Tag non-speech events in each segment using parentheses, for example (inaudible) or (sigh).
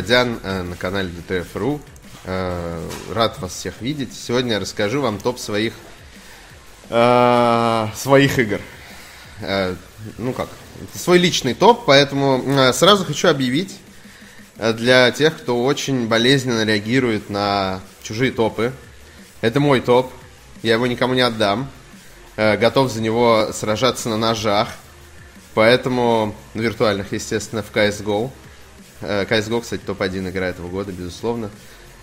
Диан э, на канале DTF.ru. Э, рад вас всех видеть. Сегодня я расскажу вам топ своих э, своих игр. Ну как, это свой личный топ, поэтому сразу хочу объявить для тех, кто очень болезненно реагирует на чужие топы. Это мой топ, я его никому не отдам. Готов за него сражаться на ножах. Поэтому, на виртуальных, естественно, в CSGO. CSGO, кстати, топ-1 игра этого года, безусловно.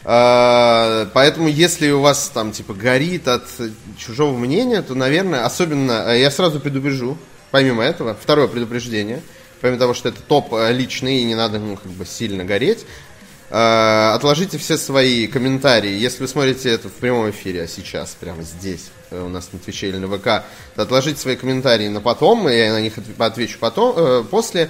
А, поэтому, если у вас там, типа, горит от чужого мнения, то, наверное, особенно, э, я сразу предупрежу, помимо этого, второе предупреждение, помимо того, что это топ э, личный и не надо, ну, как бы, сильно гореть, э, отложите все свои комментарии. Если вы смотрите это в прямом эфире, а сейчас, прямо здесь, у нас на Твиче или на ВК, то отложите свои комментарии на потом, я на них отвечу потом, после.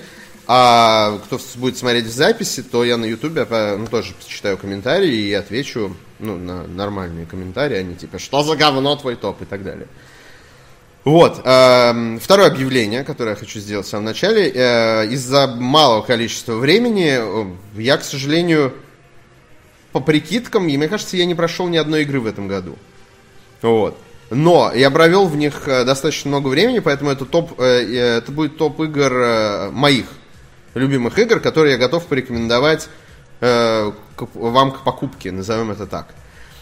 А кто будет смотреть в записи, то я на Ютубе ну, тоже читаю комментарии и отвечу ну, на нормальные комментарии, они типа «Что за говно твой топ?» и так далее. Вот. Э, второе объявление, которое я хочу сделать в самом начале. Э, из-за малого количества времени э, я, к сожалению, по прикидкам, мне кажется, я не прошел ни одной игры в этом году. Вот. Но я провел в них э, достаточно много времени, поэтому это, топ, э, это будет топ игр моих любимых игр, которые я готов порекомендовать э, к, вам к покупке, назовем это так.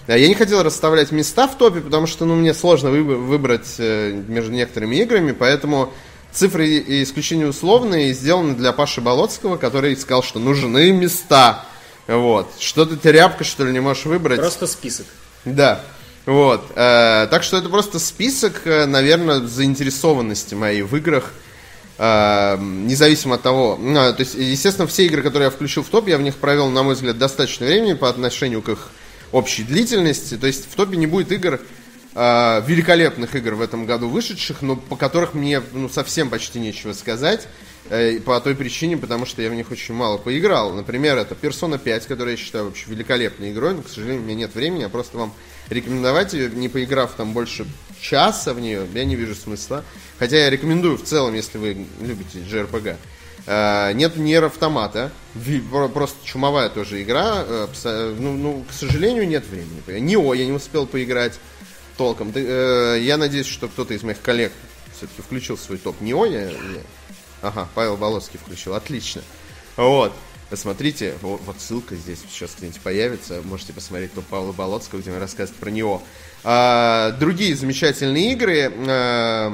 Э, я не хотел расставлять места в топе, потому что ну, мне сложно выбрать э, между некоторыми играми, поэтому цифры исключения условные сделаны для Паши Болоцкого, который сказал, что нужны места. Вот. Что ты тряпка, что ли, не можешь выбрать? Просто список. Да. Вот. Э, так что это просто список, э, наверное, заинтересованности моей в играх – независимо от того, ну, то есть, естественно, все игры, которые я включил в топ, я в них провел, на мой взгляд, достаточно времени по отношению к их общей длительности. То есть в топе не будет игр, э, великолепных игр в этом году вышедших, но по которых мне ну, совсем почти нечего сказать. Э, по той причине, потому что я в них очень мало поиграл. Например, это Persona 5, которая я считаю вообще великолепной игрой, но, к сожалению, у меня нет времени, я просто вам рекомендовать ее, не поиграв там больше часа в нее, я не вижу смысла. Хотя я рекомендую в целом, если вы любите JRPG. Uh, нет Нер автомата. Просто чумовая тоже игра. Uh, ну, ну, к сожалению, нет времени. Нео я не успел поиграть толком. Uh, я надеюсь, что кто-то из моих коллег все-таки включил свой топ. Нео я... Ага, Павел Волоский включил. Отлично. Вот. Посмотрите, вот, вот ссылка здесь сейчас где-нибудь появится. Можете посмотреть топ Павла Болоцкого, где он рассказывает про него. А, другие замечательные игры, а,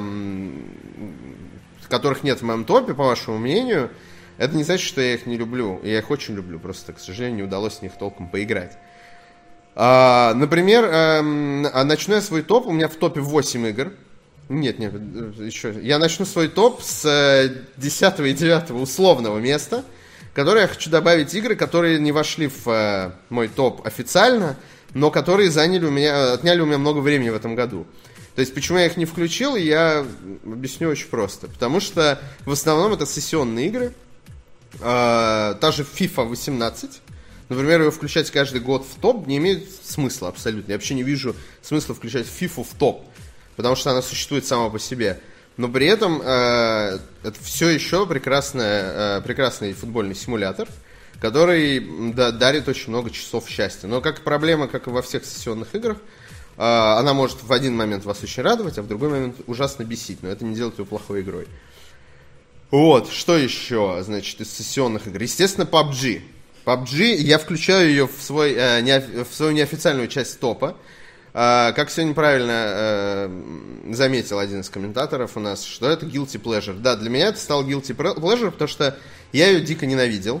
которых нет в моем топе, по вашему мнению, это не значит, что я их не люблю. Я их очень люблю, просто, к сожалению, не удалось в них толком поиграть. А, например, а, начну я свой топ, у меня в топе 8 игр. Нет, нет, еще. Я начну свой топ с 10 и 9 условного места – которые я хочу добавить игры, которые не вошли в э, мой топ официально, но которые заняли у меня, отняли у меня много времени в этом году. То есть, почему я их не включил, я объясню очень просто. Потому что в основном это сессионные игры. Э, та же FIFA 18. Например, ее включать каждый год в топ не имеет смысла абсолютно. Я вообще не вижу смысла включать FIFA в топ. Потому что она существует сама по себе но при этом э, это все еще прекрасная, э, прекрасный футбольный симулятор, который да, дарит очень много часов счастья. Но как проблема, как и во всех сессионных играх, э, она может в один момент вас очень радовать, а в другой момент ужасно бесить, но это не делает ее плохой игрой. Вот, что еще, значит, из сессионных игр? Естественно, PUBG. PUBG, я включаю ее в, свой, э, не, в свою неофициальную часть топа, как сегодня правильно э, заметил один из комментаторов у нас, что это guilty pleasure. Да, для меня это стал guilty pleasure, потому что я ее дико ненавидел.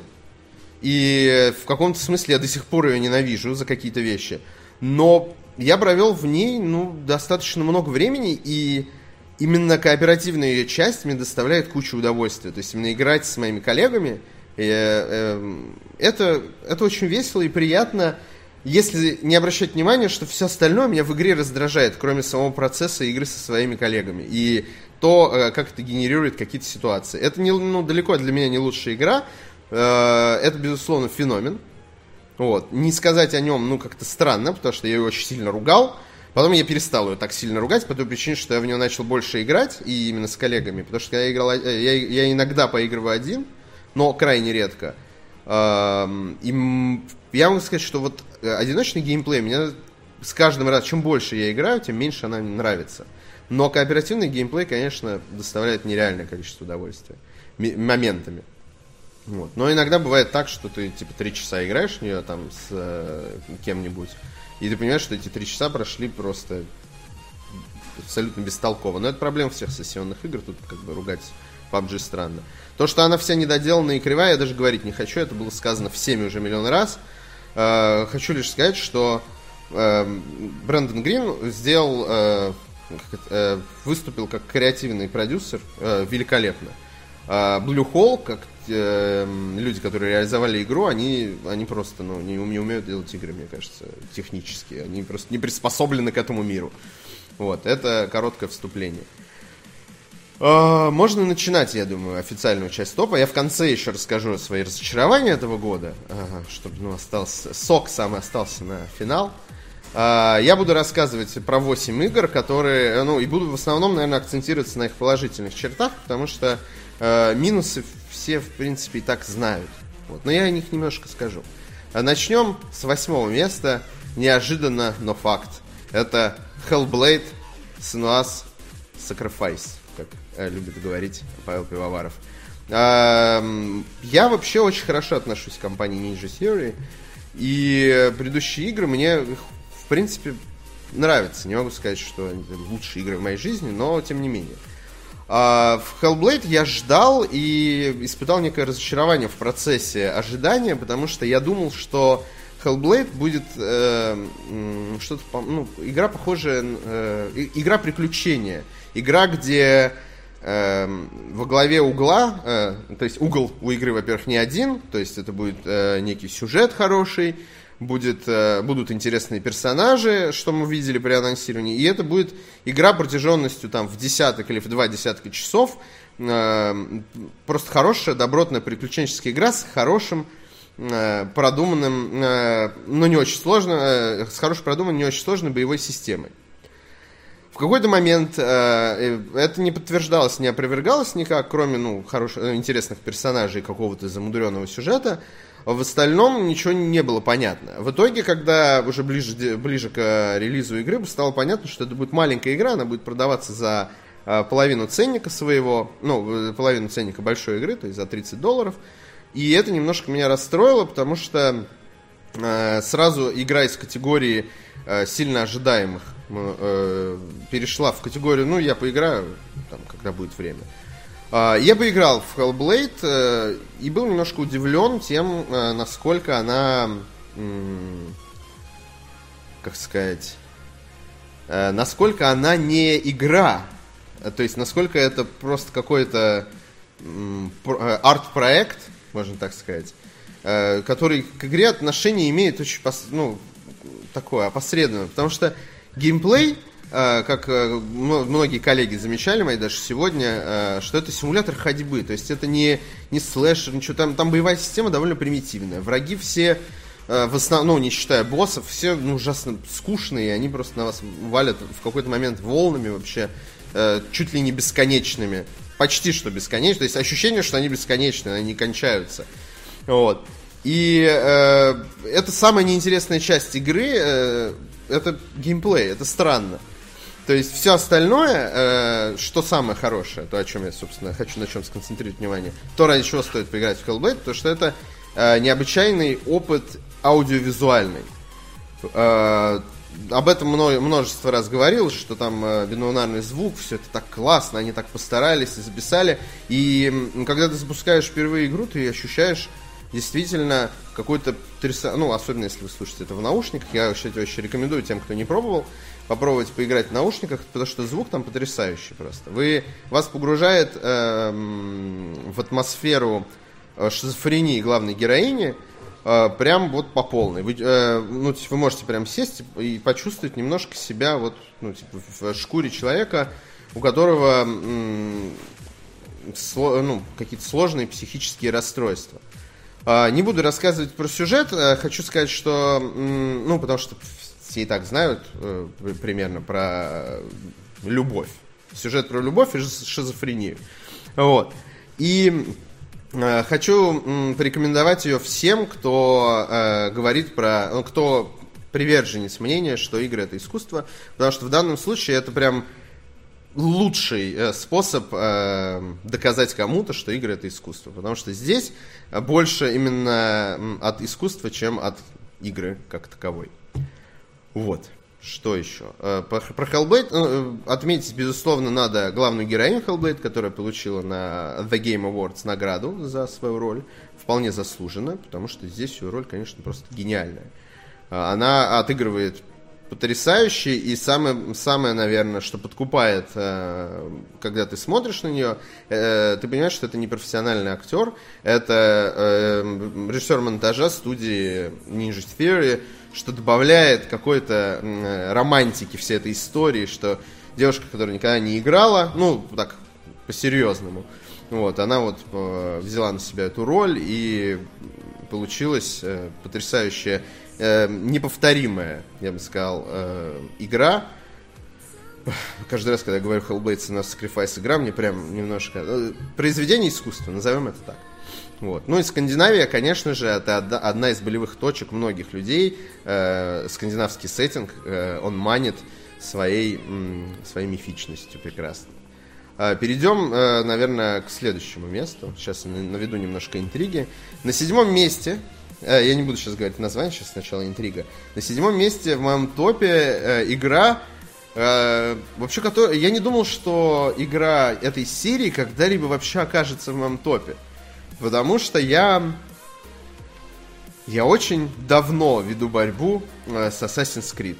И в каком-то смысле я до сих пор ее ненавижу за какие-то вещи. Но я провел в ней ну, достаточно много времени, и именно кооперативная ее часть мне доставляет кучу удовольствия. То есть именно играть с моими коллегами, э, э, это, это очень весело и приятно если не обращать внимания, что все остальное меня в игре раздражает, кроме самого процесса игры со своими коллегами. И то, э, как это генерирует какие-то ситуации. Это не, ну, далеко для меня не лучшая игра. Э, это, безусловно, феномен. Вот. Не сказать о нем, ну, как-то странно, потому что я ее очень сильно ругал. Потом я перестал ее так сильно ругать, по той причине, что я в нее начал больше играть, и именно с коллегами. Потому что я, играл, э, я, я иногда поигрываю один, но крайне редко. Эм, и я могу сказать, что вот одиночный геймплей мне с каждым разом, чем больше я играю, тем меньше она мне нравится. Но кооперативный геймплей, конечно, доставляет нереальное количество удовольствия. Моментами. Вот. Но иногда бывает так, что ты типа три часа играешь в нее там с э, кем-нибудь, и ты понимаешь, что эти три часа прошли просто абсолютно бестолково. Но это проблема всех сессионных игр, тут как бы ругать PUBG странно. То, что она вся недоделанная и кривая, я даже говорить не хочу, это было сказано всеми уже миллион раз. Э, хочу лишь сказать, что э, Брэндон Грин сделал, э, э, выступил как креативный продюсер э, великолепно. А Blue Hole, как э, люди, которые реализовали игру, они, они просто ну, не, не умеют делать игры, мне кажется, технически. Они просто не приспособлены к этому миру. Вот, это короткое вступление. А, можно начинать, я думаю, официальную часть топа. Я в конце еще расскажу свои разочарования этого года, чтобы ну, остался, сок самый остался на финал. А, я буду рассказывать про 8 игр, которые, ну, и буду в основном, наверное, акцентироваться на их положительных чертах, потому что э, минусы все, в принципе, и так знают. Вот. Но я о них немножко скажу. А начнем с восьмого места. Неожиданно, но факт. Это Hellblade Senua's Sacrifice, любит говорить Павел Пивоваров. Э, я вообще очень хорошо отношусь к компании Ninja Theory. И предыдущие игры мне, в принципе, нравятся. Не могу сказать, что они лучшие игры в моей жизни, но тем не менее. А в Hellblade я ждал и испытал некое разочарование в процессе ожидания, потому что я думал, что Hellblade будет э, что-то, ну, игра похожая, э, игра приключения, игра, где э, во главе угла, э, то есть угол у игры, во-первых, не один, то есть это будет э, некий сюжет хороший, будет, э, будут интересные персонажи, что мы видели при анонсировании, и это будет игра протяженностью там в десяток или в два десятка часов, э, просто хорошая, добротная приключенческая игра с хорошим Э, продуманным, э, но не очень сложно, э, с хорошей продуманной, не очень сложной боевой системой. В какой-то момент это не подтверждалось, не опровергалось никак, кроме ну, хороших, интересных персонажей какого-то замудренного сюжета. В остальном ничего не было понятно. В итоге, когда уже ближе, ближе к релизу игры стало понятно, что это будет маленькая игра, она будет продаваться за половину ценника своего, ну, половину ценника большой игры, то есть за 30 долларов. И это немножко меня расстроило, потому что э, сразу игра из категории э, сильно ожидаемых э, перешла в категорию, ну, я поиграю, там, когда будет время. Э, я поиграл в Hellblade э, и был немножко удивлен тем, э, насколько она, э, как сказать, э, насколько она не игра. То есть, насколько это просто какой-то э, арт-проект, можно так сказать, э, который к игре отношение имеет очень, ну, такое опосредованное, потому что геймплей, э, как э, многие коллеги замечали, мои даже сегодня, что это симулятор ходьбы, то есть это не, не слэшер, ничего, там, там боевая система довольно примитивная, враги все в основном, ну, не считая боссов, все ну, ужасно скучные, они просто на вас валят в какой-то момент волнами вообще, чуть ли не бесконечными почти что бесконечно. То есть ощущение, что они бесконечны, они не кончаются. Вот. И э, это самая неинтересная часть игры, э, это геймплей, это странно. То есть все остальное, э, что самое хорошее, то, о чем я, собственно, хочу на чем сконцентрировать внимание, то, ради чего стоит поиграть в Hellblade, то что это э, необычайный опыт аудиовизуальный. Э, об этом множество раз говорил, что там э, бинонарный звук, все это так классно, они так постарались и записали. И когда ты запускаешь впервые игру, ты ощущаешь действительно какой-то тряса... Ну, особенно если вы слушаете это в наушниках. Я, кстати, очень рекомендую тем, кто не пробовал, попробовать поиграть в наушниках, потому что звук там потрясающий просто. Вы, вас погружает э, в атмосферу э, шизофрении главной героини, э, прям вот по полной. Вы, э, ну, типа, вы можете прям сесть и почувствовать немножко себя вот, ну, типа, в шкуре человека, у которого м- сло, ну, какие-то сложные психические расстройства. Не буду рассказывать про сюжет, э, хочу сказать, что, ну, потому что все и так знают э, примерно про любовь. Сюжет про любовь и шизофрению. Вот. И Э, хочу порекомендовать ее всем, кто э, говорит про... Ну, кто приверженец мнения, что игры это искусство, потому что в данном случае это прям лучший э, способ э, доказать кому-то, что игры это искусство. Потому что здесь больше именно от искусства, чем от игры как таковой. Вот. Что еще? Э, про, про Hellblade отметить, безусловно, надо главную героиню Hellblade, которая получила на The Game Awards награду за свою роль. Вполне заслуженно, потому что здесь ее роль, конечно, просто гениальная. Она отыгрывает потрясающе, и самое, самое, наверное, что подкупает, когда ты смотришь на нее, ты понимаешь, что это не профессиональный актер, это режиссер монтажа студии Ninja Theory, что добавляет какой-то романтики всей этой истории, что девушка, которая никогда не играла, ну, так, по-серьезному, вот, она вот э, взяла на себя эту роль и получилась э, потрясающая, э, неповторимая, я бы сказал, э, игра. Каждый раз, когда я говорю Hellblade на Sacrifice игра, мне прям немножко... Э, произведение искусства, назовем это так. Вот. Ну и Скандинавия, конечно же, это одна из болевых точек многих людей. Э, скандинавский сеттинг, э, он манит своей, своей мифичностью прекрасно. Э, перейдем, э, наверное, к следующему месту. Сейчас наведу немножко интриги. На седьмом месте, я не буду сейчас говорить название, сейчас сначала интрига. На седьмом месте в моем топе э, игра, э, вообще, который, я не думал, что игра этой серии когда-либо вообще окажется в моем топе. Потому что я... Я очень давно веду борьбу э, с Assassin's Creed.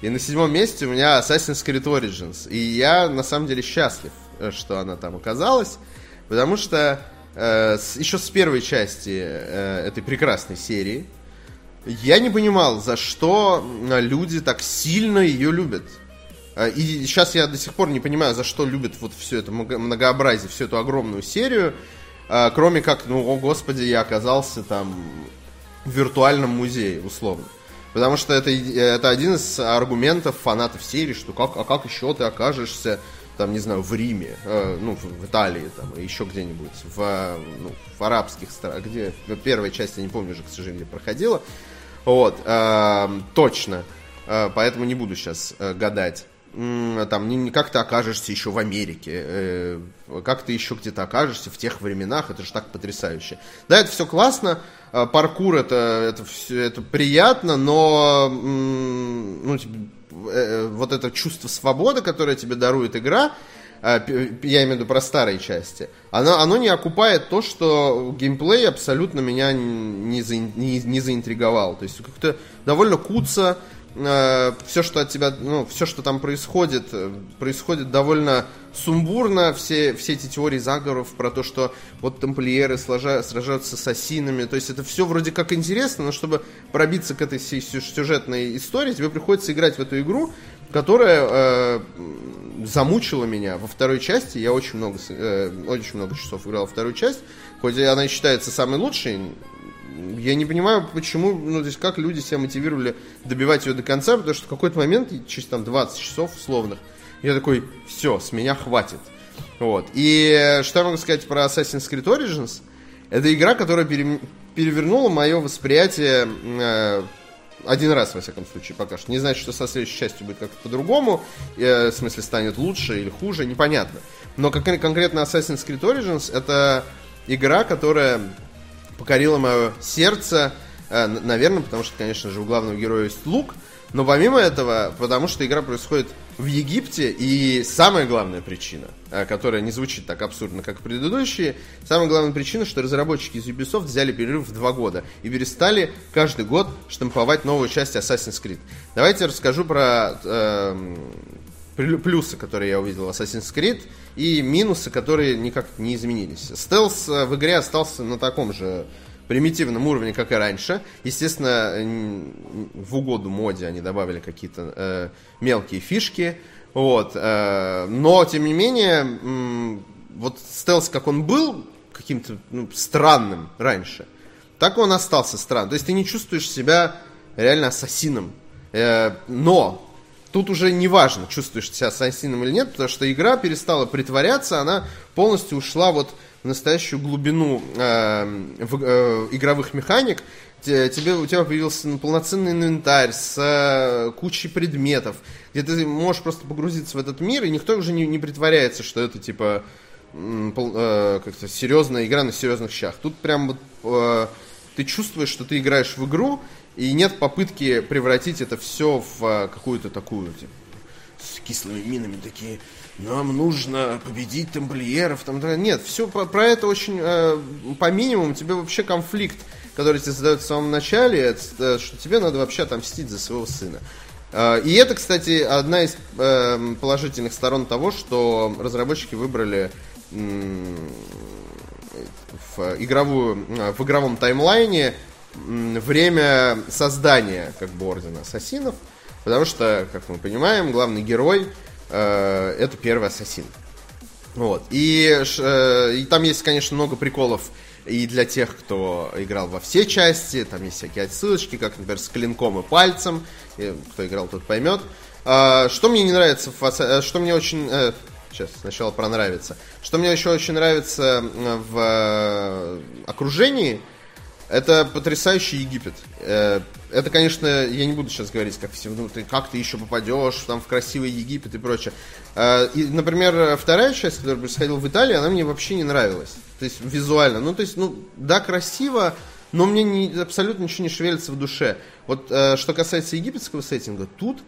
И на седьмом месте у меня Assassin's Creed Origins. И я на самом деле счастлив, э, что она там оказалась. Потому что э, еще с первой части э, этой прекрасной серии я не понимал, за что э, люди так сильно ее любят. Э, и сейчас я до сих пор не понимаю, за что любят вот все это многообразие, всю эту огромную серию. Кроме как, ну, о господи, я оказался там в виртуальном музее, условно. Потому что это, это один из аргументов фанатов серии, что как, а как еще ты окажешься, там, не знаю, в Риме, э, ну, в, Италии, там, еще где-нибудь, в, ну, в арабских странах, где первая часть, я не помню уже, к сожалению, проходила. Вот, э, точно. Э, поэтому не буду сейчас э, гадать там, не, как ты окажешься еще в Америке, э, как ты еще где-то окажешься в тех временах, это же так потрясающе. Да, это все классно, э, паркур это, это, все, это приятно, но ну, типа, э, вот это чувство свободы, которое тебе дарует игра, э, я имею в виду про старые части, оно, оно не окупает то, что геймплей абсолютно меня не, за, не, не заинтриговал. То есть как-то довольно куца, э, все, что от тебя, ну, все, что там происходит, э, происходит довольно сумбурно. Все, все эти теории заговоров про то, что вот тамплиеры сложа, сражаются с ассинами. То есть это все вроде как интересно, но чтобы пробиться к этой сюжетной истории, тебе приходится играть в эту игру, которая э, замучила меня во второй части. Я очень много, э, очень много часов играл во вторую часть. Хоть она и считается самой лучшей, я не понимаю, почему, ну, то есть, как люди себя мотивировали добивать ее до конца, потому что в какой-то момент, через там 20 часов условных, я такой, все, с меня хватит. Вот. И что я могу сказать про Assassin's Creed Origins? Это игра, которая пере, перевернула мое восприятие э, один раз, во всяком случае, пока что. Не значит, что со следующей частью будет как-то по-другому, э, в смысле станет лучше или хуже, непонятно. Но как, конкретно Assassin's Creed Origins это игра, которая покорило мое сердце, э, наверное, потому что, конечно же, у главного героя есть лук, но помимо этого, потому что игра происходит в Египте, и самая главная причина, э, которая не звучит так абсурдно, как предыдущие, самая главная причина, что разработчики из Ubisoft взяли перерыв в два года и перестали каждый год штамповать новую часть Assassin's Creed. Давайте расскажу про э, плюсы, которые я увидел в Assassin's Creed, и минусы, которые никак не изменились. Стелс э, в игре остался на таком же примитивном уровне, как и раньше. Естественно, в угоду моде они добавили какие-то э, мелкие фишки. Вот, э, но, тем не менее, вот стелс, как он был каким-то ну, странным раньше, так он остался странным. То есть ты не чувствуешь себя реально ассасином. Э, но Тут уже не важно, чувствуешь себя ассасином или нет, потому что игра перестала притворяться, она полностью ушла вот в настоящую глубину э, в, э, игровых механик, тебе, у тебя появился полноценный инвентарь с э, кучей предметов, где ты можешь просто погрузиться в этот мир, и никто уже не, не притворяется, что это типа э, как-то серьезная игра на серьезных щах. Тут прям вот э, ты чувствуешь, что ты играешь в игру, и нет попытки превратить это все в э, какую-то такую, типа, с кислыми минами такие, нам нужно победить тамплиеров, там, нет, все про, про это очень, э, по минимуму, тебе вообще конфликт, который тебе задают в самом начале, это, э, что тебе надо вообще отомстить за своего сына. Э, и это, кстати, одна из э, положительных сторон того, что разработчики выбрали в, игровую, в игровом таймлайне время создания как бы Ордена Ассасинов, потому что, как мы понимаем, главный герой э, это первый Ассасин. Вот. И, э, и там есть, конечно, много приколов и для тех, кто играл во все части, там есть всякие отсылочки, как, например, с клинком и пальцем, и кто играл, тот поймет. А, что мне не нравится, э, что мне очень... Э, сейчас сначала пронравится. Что мне еще очень нравится в э, окружении, это потрясающий Египет. Это, конечно, я не буду сейчас говорить, как, ну, ты, как ты еще попадешь там, в красивый Египет и прочее. И, например, вторая часть, которая происходила в Италии, она мне вообще не нравилась. То есть визуально. Ну, то есть, ну, да, красиво, но мне не, абсолютно ничего не шевелится в душе. Вот что касается египетского сеттинга, тут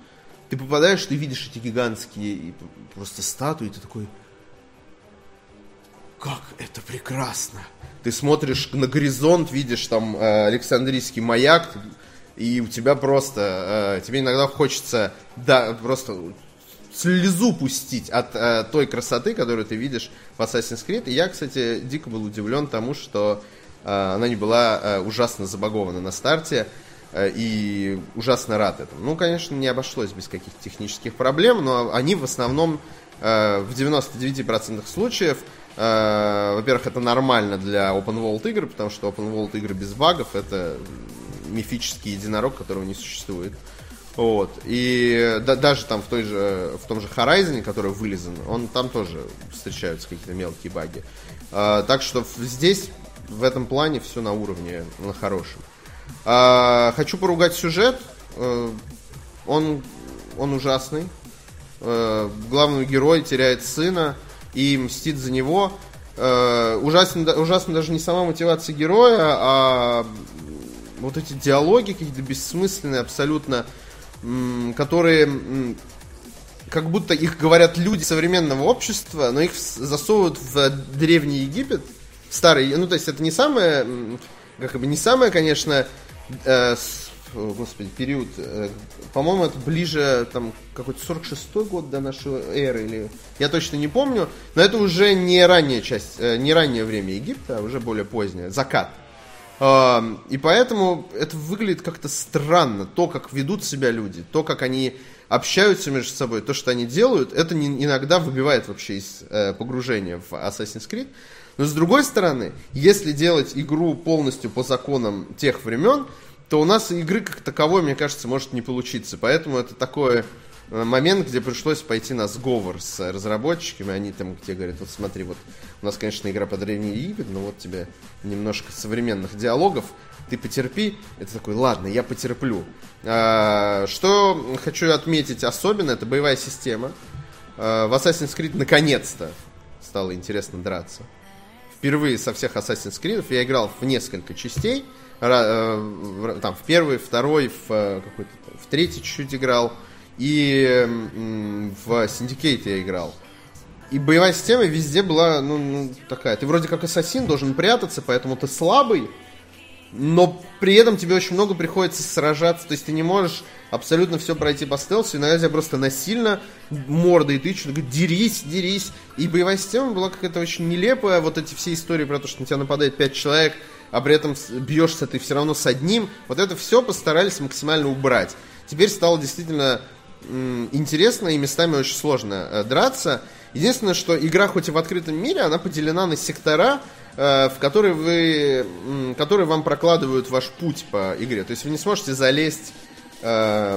ты попадаешь, ты видишь эти гигантские просто статуи, ты такой, как это прекрасно. Ты смотришь на горизонт, видишь там э, Александрийский маяк, и у тебя просто, э, тебе иногда хочется, да, просто слезу пустить от э, той красоты, которую ты видишь в Assassin's Creed. И я, кстати, дико был удивлен тому, что э, она не была э, ужасно забагована на старте. Э, и ужасно рад этому. Ну, конечно, не обошлось без каких-то технических проблем, но они в основном э, в 99% случаев э, во-первых, это нормально для open world игр, потому что open world игры без багов это мифический единорог, которого не существует. Вот. И да, даже там в, той же, в том же Horizon, который вылезан, он там тоже встречаются какие-то мелкие баги. А, так что здесь в этом плане все на уровне, на хорошем. А, хочу поругать сюжет. А, он, он ужасный. А, главный герой теряет сына и мстит за него. А, ужасно, ужасно даже не сама мотивация героя, а вот эти диалоги какие-то бессмысленные, абсолютно, которые как будто их говорят люди современного общества, но их засовывают в древний Египет, старый, ну то есть это не самое, как бы не самое, конечно, э, господи, период, э, по-моему, это ближе, там, какой-то 46-й год до нашей эры, или, я точно не помню, но это уже не ранняя часть, э, не раннее время Египта, а уже более позднее, закат. Э, и поэтому это выглядит как-то странно, то, как ведут себя люди, то, как они общаются между собой, то, что они делают, это не, иногда выбивает вообще из э, погружения в Assassin's Creed. Но с другой стороны, если делать игру полностью по законам тех времен, то у нас игры как таковой, мне кажется, может не получиться. Поэтому это такой э, момент, где пришлось пойти на сговор с разработчиками. Они там, где говорят, вот смотри, вот у нас, конечно, игра по Древней Египет, но вот тебе немножко современных диалогов, ты потерпи. Это такой, ладно, я потерплю. А, что хочу отметить особенно, это боевая система. А, в Assassin's Creed наконец-то стало интересно драться впервые со всех Assassin's Creed я играл в несколько частей. Э, там в первый, второй, в э, какой-то в третий чуть-чуть играл. И в Syndicate я играл. И боевая система везде была, ну, ну, такая. Ты вроде как ассасин, должен прятаться, поэтому ты слабый, но при этом тебе очень много приходится сражаться, то есть ты не можешь абсолютно все пройти по стелсу, иногда тебя просто насильно мордой тычут, говорят, дерись, дерись. И боевая система была какая-то очень нелепая, вот эти все истории про то, что на тебя нападает пять человек, а при этом бьешься ты все равно с одним, вот это все постарались максимально убрать. Теперь стало действительно интересно и местами очень сложно э, драться. Единственное, что игра хоть и в открытом мире, она поделена на сектора, э, в которые вы, которые вам прокладывают ваш путь по игре. То есть вы не сможете залезть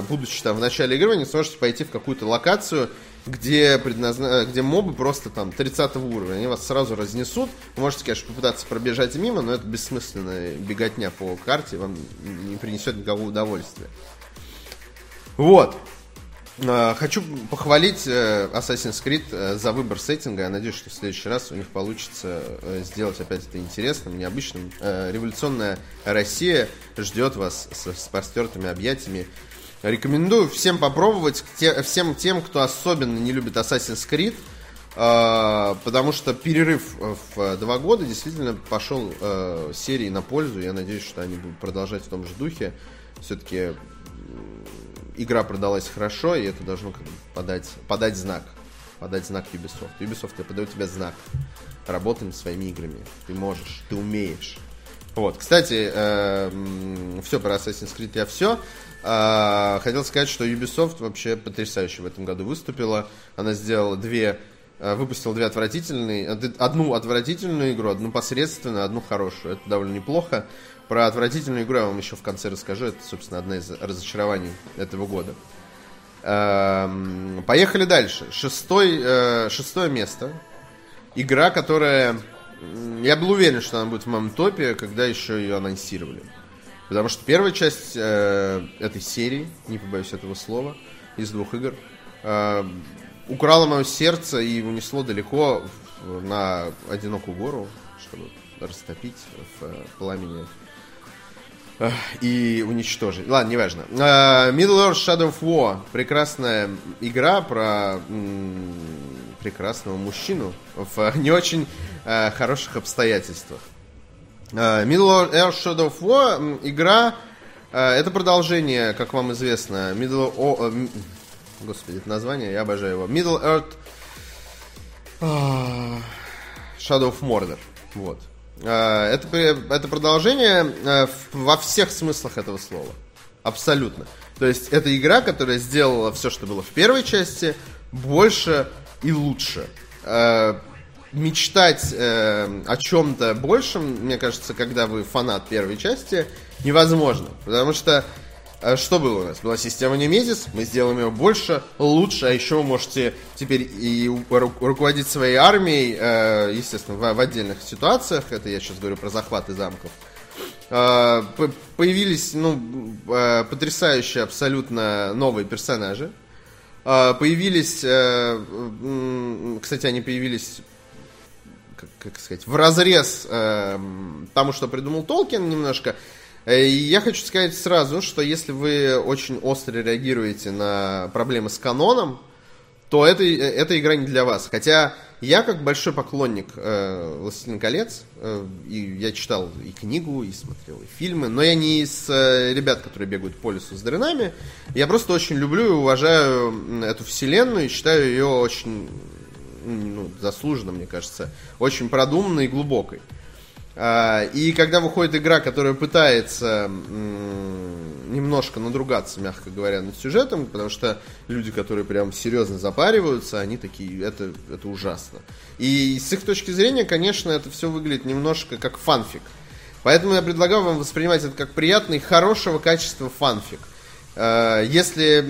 будучи там в начале игры, вы не сможете пойти в какую-то локацию, где, предназна... где мобы просто там 30 уровня, они вас сразу разнесут. Вы можете, конечно, попытаться пробежать мимо, но это бессмысленная беготня по карте, вам не принесет никакого удовольствия. Вот. Э, хочу похвалить э, Assassin's Creed э, за выбор сеттинга. Я надеюсь, что в следующий раз у них получится сделать опять это интересным, необычным. Революционная Россия ждет вас с, с простертыми объятиями. Рекомендую всем попробовать, всем тем, кто особенно не любит Assassin's Creed, потому что перерыв в два года действительно пошел серии на пользу. Я надеюсь, что они будут продолжать в том же духе. Все-таки игра продалась хорошо, и это должно как бы подать, подать знак. Подать знак Ubisoft. Ubisoft подает тебе знак. Работаем своими играми. Ты можешь, ты умеешь. Вот, кстати, э, все про Assassin's Creed я все. Э, хотел сказать, что Ubisoft вообще потрясающе в этом году выступила. Она сделала две, э, выпустила две отвратительные, одну отвратительную игру, одну посредственную, одну хорошую. Это довольно неплохо. Про отвратительную игру я вам еще в конце расскажу. Это, собственно, одна из разочарований этого года. Эм, поехали дальше. Шестой, э, шестое место. Игра, которая... Я был уверен, что она будет в моем топе, когда еще ее анонсировали. Потому что первая часть э, этой серии, не побоюсь этого слова, из двух игр, э, украла мое сердце и унесло далеко на одинокую гору, чтобы растопить в пламени и уничтожить. Ладно, неважно. Uh, Middle Earth Shadow of War. Прекрасная игра про прекрасного мужчину в не очень uh, хороших обстоятельствах. Uh, Middle Earth Shadow of War игра это продолжение, как вам известно, Middle o, Господи, это название, я обожаю его. Middle Earth Shadow of Mordor. Вот. Э, это, это продолжение э, во всех смыслах этого слова. Абсолютно. То есть это игра, которая сделала все, что было в первой части, больше и лучше. Э, мечтать о чем-то большем, мне кажется, когда вы фанат первой части, невозможно. Потому что что было у нас? Была система Немезис, мы сделаем ее больше, лучше, а еще вы можете теперь и руководить своей армией, э, естественно, в отдельных ситуациях, это я сейчас говорю про захваты замков. Э, появились, ну, э, потрясающие абсолютно новые персонажи. Появились, кстати, они появились как, как сказать, в разрез тому, что придумал Толкин немножко. Э, я хочу сказать сразу, что если вы очень остро реагируете на проблемы с каноном, то это, эта игра не для вас. Хотя я как большой поклонник э, «Властелин колец», э, и я читал и книгу, и смотрел и фильмы, но я не из э, ребят, которые бегают по лесу с дрынами. Я просто очень люблю и уважаю эту вселенную и считаю ее очень ну, заслуженно, мне кажется, очень продуманной и глубокой. И когда выходит игра, которая пытается немножко надругаться, мягко говоря, над сюжетом, потому что люди, которые прям серьезно запариваются, они такие, это, это ужасно. И с их точки зрения, конечно, это все выглядит немножко как фанфик. Поэтому я предлагаю вам воспринимать это как приятный, хорошего качества фанфик. А, если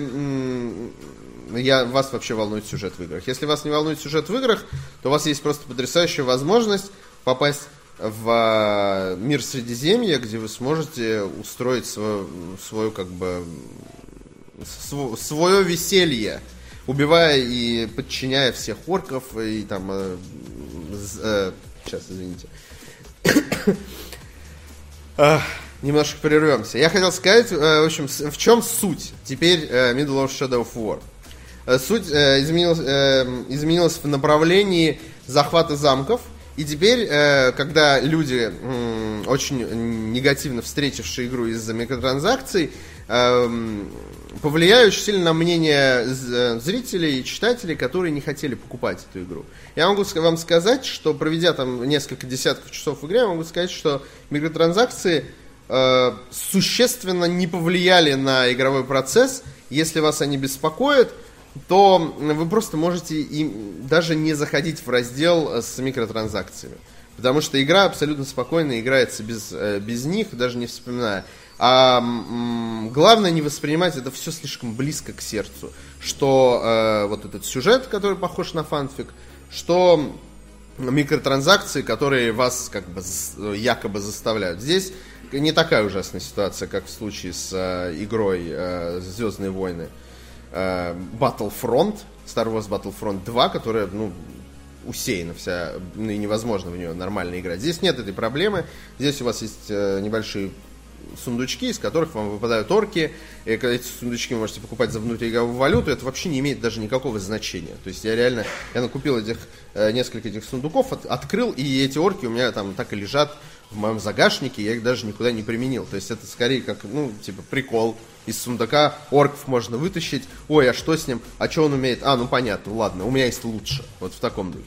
я, вас вообще волнует сюжет в играх. Если вас не волнует сюжет в играх, то у вас есть просто потрясающая возможность попасть в а, мир Средиземья, где вы сможете устроить свое, свою как бы свое веселье, убивая и подчиняя всех орков и там э, э, сейчас извините (coughs) э, немножко прервемся. Я хотел сказать, э, в общем, в чем суть теперь э, Middle of Shadow of War. Э, суть э, изменилась, э, изменилась в направлении захвата замков – и теперь, э, когда люди, очень негативно встретившие игру из-за микротранзакций, эм, повлияют сильно на мнение э, зрителей и читателей, которые не хотели покупать эту игру. Я могу вам сказать, что проведя там несколько десятков часов в игре, я могу сказать, что микротранзакции э, существенно не повлияли на игровой процесс. Если вас они беспокоят, то вы просто можете им даже не заходить в раздел с микротранзакциями. Потому что игра абсолютно спокойно играется без, э, без них, даже не вспоминая. А главное не воспринимать это все слишком близко к сердцу. Что э, вот этот сюжет, который похож на фанфик, что микротранзакции, которые вас как бы якобы заставляют. Здесь не такая ужасная ситуация, как в случае с э, игрой э, Звездные войны э, Battlefront, Star Wars Battlefront 2, которая, ну, усеяна вся, ну и невозможно в нее нормально играть. Здесь нет этой проблемы. Здесь у вас есть э, небольшие сундучки, из которых вам выпадают орки. И эти сундучки вы можете покупать за внутриигровую валюту. Это вообще не имеет даже никакого значения. То есть я реально, я накупил этих, э, несколько этих сундуков, от, открыл, и эти орки у меня там так и лежат в моем загашнике, я их даже никуда не применил. То есть это скорее как, ну, типа, прикол. Из сундука орков можно вытащить. Ой, а что с ним? А что он умеет? А, ну понятно, ладно, у меня есть лучше. Вот в таком духе.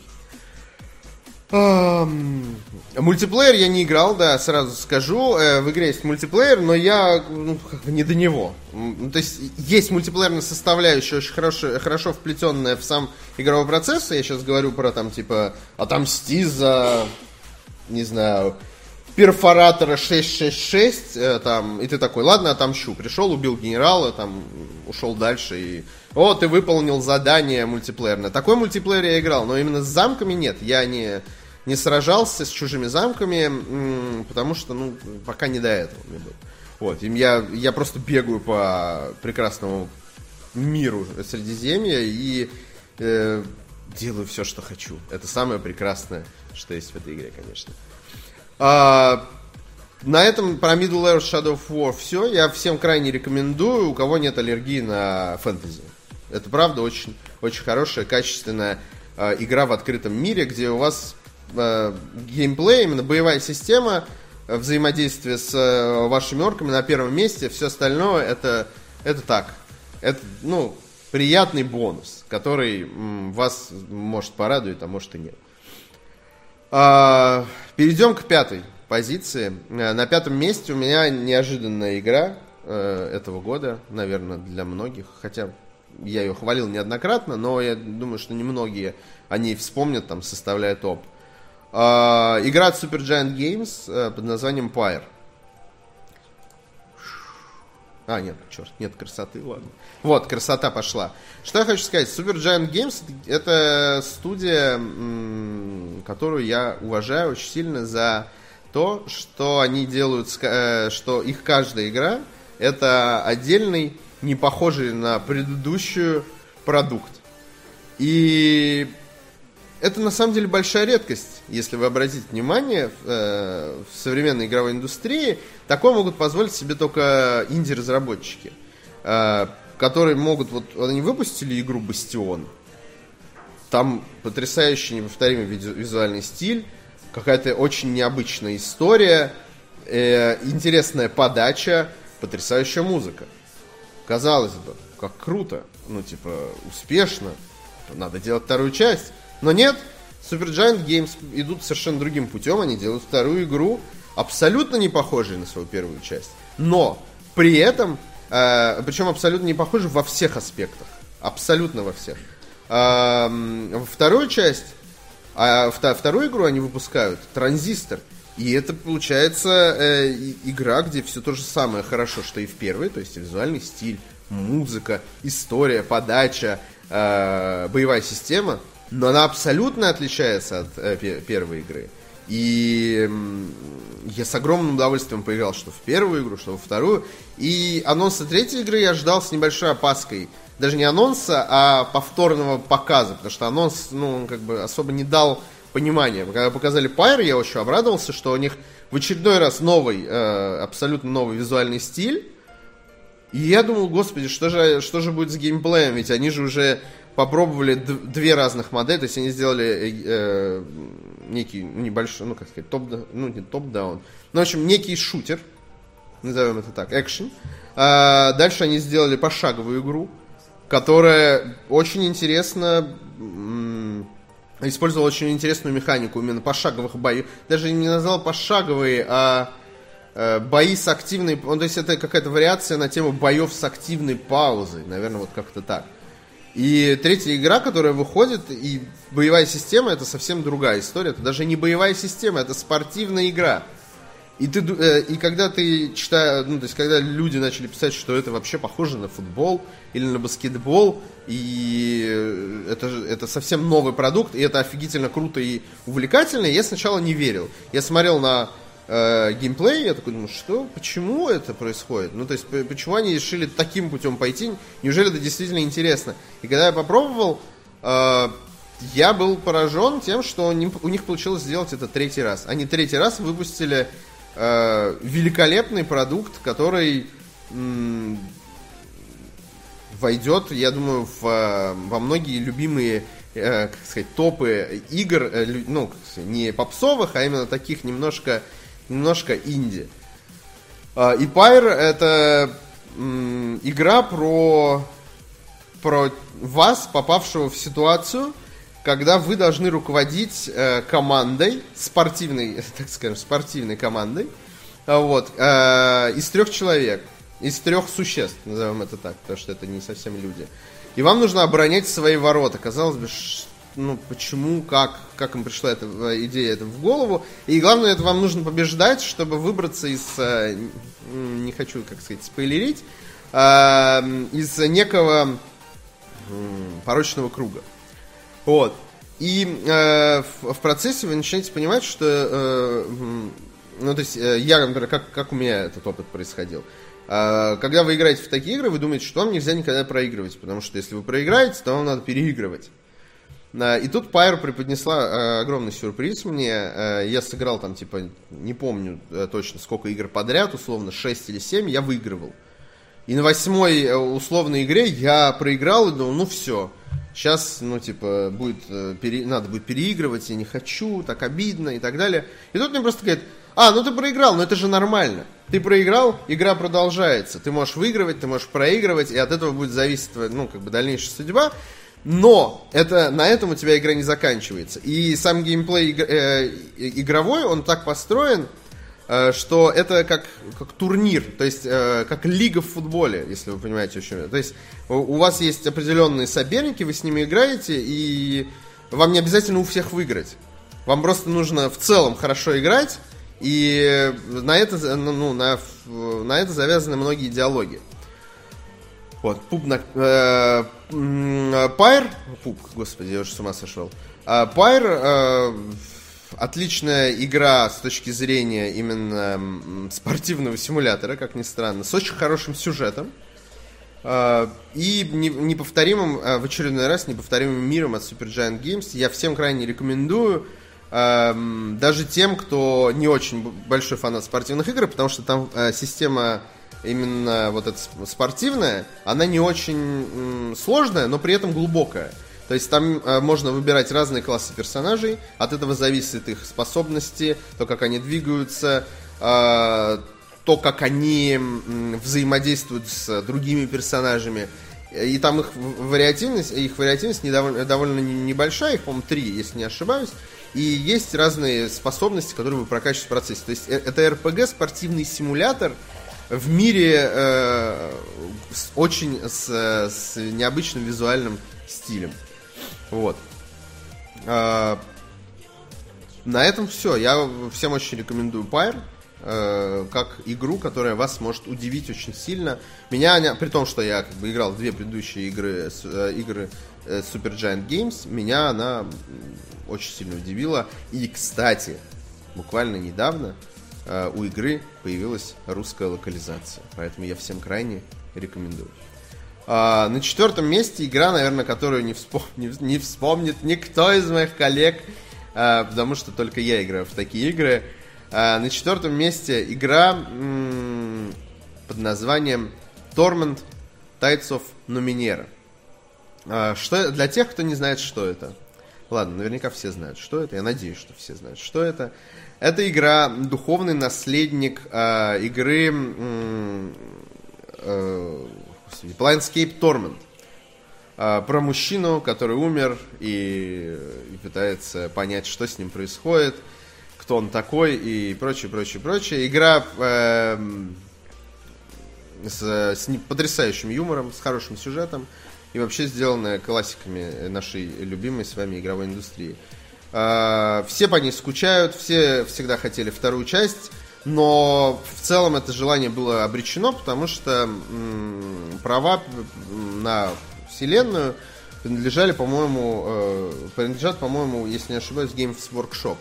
Мультиплеер я не играл, да, сразу скажу. Э, в игре есть мультиплеер, но я ну, как бы не до него. То есть есть мультиплеерная составляющая, очень хорошо, хорошо вплетенная в сам игровой процесс. Я сейчас говорю про там типа отомсти за, не знаю, перфоратора 666, э, там, и ты такой, ладно, отомщу. Пришел, убил генерала, там, ушел дальше и... О, ты выполнил задание мультиплеерное. Такой мультиплеер я играл, но именно с замками нет. Я не не сражался с чужими замками, потому что, ну, пока не до этого мне было. Вот, я, я просто бегаю по прекрасному миру Средиземья и э, делаю все, что хочу. Это самое прекрасное, что есть в этой игре, конечно. А, на этом про Middle Earth Shadow of War все. Я всем крайне рекомендую, у кого нет аллергии на фэнтези. Это правда очень, очень хорошая, качественная э, игра в открытом мире, где у вас э, геймплей, именно боевая система, взаимодействие с э, вашими орками на первом месте, все остальное это, это так. Это, ну, приятный бонус, который м, вас может порадует, а может и нет. А, перейдем к пятой позиции. Э, на пятом месте у меня неожиданная игра э, этого года, наверное, для многих. Хотя я ее хвалил неоднократно, но я думаю, что немногие о ней вспомнят, там, составляя топ. Uh, игра от Supergiant Games uh, под названием Pyre. А, нет, черт, нет красоты, ладно. Вот, красота пошла. Что я хочу сказать, Supergiant Games это студия, которую я уважаю очень сильно за то, что они делают, э, что их каждая игра это отдельный, не похожий на предыдущую продукт. И это на самом деле большая редкость, если вы обратите внимание, в, э, в современной игровой индустрии такое могут позволить себе только инди-разработчики, э, которые могут, вот они выпустили игру Бастион, там потрясающий неповторимый визуальный стиль, какая-то очень необычная история, э, интересная подача, потрясающая музыка. Казалось бы, как круто, ну типа успешно, надо делать вторую часть. Но нет, Supergiant Games идут совершенно другим путем. Они делают вторую игру, абсолютно не похожую на свою первую часть. Но при этом, э, причем абсолютно не похожи во всех аспектах. Абсолютно во всех. Э, вторую часть, а вторую игру они выпускают, Транзистор. И это получается э, игра, где все то же самое хорошо, что и в первой, то есть визуальный стиль, музыка, история, подача, э, боевая система но она абсолютно отличается от э, первой игры. И я с огромным удовольствием поиграл что в первую игру, что во вторую. И анонса третьей игры я ждал с небольшой опаской. Даже не анонса, а повторного показа. Потому что анонс, ну, он как бы особо не дал понимания. Когда показали Pyre, я очень обрадовался, что у них в очередной раз новый, э, абсолютно новый визуальный стиль. И я думал, господи, что же, что же будет с геймплеем? Ведь они же уже попробовали две разных модели, то есть они сделали э некий ну, небольшой, ну как сказать, топ, ну не топ-даун, ну в общем некий шутер, назовем это так, экшен. А дальше они сделали пошаговую игру, которая очень интересно использовала очень интересную механику именно пошаговых боев. Даже не назвал пошаговые, а э, бои с активной... Ну, то есть это какая-то вариация на тему боев с активной паузой. Наверное, вот как-то так. И третья игра, которая выходит, и боевая система, это совсем другая история. Это даже не боевая система, это спортивная игра. И, ты, э, и когда ты читаешь, ну, то есть, когда люди начали писать, что это вообще похоже на футбол или на баскетбол, и э, это, это совсем новый продукт, и это офигительно круто и увлекательно, я сначала не верил. Я смотрел на э, геймплей, я такой думаю, что, почему это происходит? Ну, то есть, почему они решили таким путем пойти? Неужели это действительно интересно? И когда я попробовал, э, я был поражен тем, что у них получилось сделать это третий раз. Они третий раз выпустили э, великолепный продукт, который войдет, я думаю, в, во многие любимые э, как сказать, топы игр, э, ну, не попсовых, а именно таких немножко, немножко инди. Э, и Pyre это игра про, про вас, попавшего в ситуацию, когда вы должны руководить э, командой, спортивной, (laughs) так скажем, спортивной командой, а, вот, э, из трех человек, из трех существ, назовем это так, потому что это не совсем люди. И вам нужно оборонять свои ворота. Казалось бы, ну, почему, как, как им пришла эта э, идея это в голову. И главное, это вам нужно побеждать, чтобы выбраться из, э, не хочу, как сказать, спойлерить, э, из некого порочного круга. Вот. И э, в, процессе вы начинаете понимать, что, ну, то есть, я, например, как, как у меня этот опыт происходил. Когда вы играете в такие игры, вы думаете, что вам нельзя никогда проигрывать, потому что если вы проиграете, то вам надо переигрывать. Э, и тут Pyre преподнесла э, огромный сюрприз мне. Э, я сыграл там, типа, не помню э, точно сколько игр подряд, условно 6 или 7, я выигрывал. И на восьмой условной игре я проиграл и думал, ну все, сейчас, ну, типа, будет, пере, надо будет переигрывать, я не хочу, так обидно и так далее. И тут мне просто говорит, а, ну ты проиграл, но это же нормально. Ты проиграл, игра продолжается. Ты можешь выигрывать, ты можешь проигрывать, и от этого будет зависеть, ну, как бы дальнейшая судьба. Но это, на этом у тебя игра не заканчивается. И сам геймплей э, игровой, он так построен, Э, что это как, как турнир, то есть э, как лига в футболе, если вы понимаете, о чем я. То есть у вас есть определенные соперники, вы с ними играете, и вам не обязательно у всех выиграть. Вам просто нужно в целом хорошо играть, и на это, ну, на, на это завязаны многие диалоги. Вот, пуп на... Э, Пайр... Пуп, господи, я уже с ума сошел. Э, Пайр... Э, отличная игра с точки зрения именно спортивного симулятора, как ни странно, с очень хорошим сюжетом. А, и неповторимым, а, в очередной раз, неповторимым миром от Supergiant Games. Я всем крайне рекомендую, а, даже тем, кто не очень большой фанат спортивных игр, потому что там система именно вот эта спортивная, она не очень сложная, но при этом глубокая. То есть там э, можно выбирать разные классы персонажей, от этого зависит их способности, то, как они двигаются, э, то, как они э, взаимодействуют с другими персонажами. И там их вариативность, их вариативность не довольно, довольно небольшая, их, по-моему, три, если не ошибаюсь. И есть разные способности, которые вы прокачиваете в процессе. То есть э, это RPG, спортивный симулятор в мире э, с, очень с, с необычным визуальным стилем. Вот. А, на этом все. Я всем очень рекомендую Pyre э, как игру, которая вас может удивить очень сильно. Меня, при том, что я как бы играл в две предыдущие игры, э, игры э, Super Giant Games, меня она очень сильно удивила. И, кстати, буквально недавно у игры появилась русская локализация. Поэтому я всем крайне рекомендую. А, на четвертом месте игра, наверное, которую не, вспом... не, вспомнит никто из моих коллег, а, потому что только я играю в такие игры. А, на четвертом месте игра под названием Torment Tides of Numenera. А, что, для тех, кто не знает, что это. Ладно, наверняка все знают, что это. Я надеюсь, что все знают, что это. Это игра духовный наследник э, игры э, господи, Planescape Torment. А, про мужчину, который умер и, и пытается понять, что с ним происходит, кто он такой и прочее, прочее, прочее. Игра э, с, с потрясающим юмором, с хорошим сюжетом и вообще сделанная классиками нашей любимой с вами игровой индустрии. Э, все по ней скучают, все всегда хотели вторую часть, но в целом это желание было обречено, потому что права на вселенную принадлежали, по-моему, э, принадлежат, по-моему, если не ошибаюсь, Games Workshop.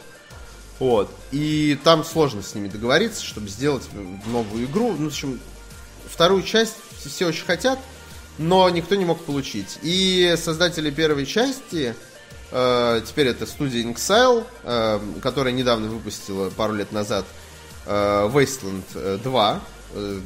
Вот. И там сложно с ними договориться, чтобы сделать новую игру. Ну, в общем, вторую часть все очень хотят, но никто не мог получить. И создатели первой части, теперь это студия Inxile, э, которая недавно выпустила пару лет назад э, Wasteland 2, э,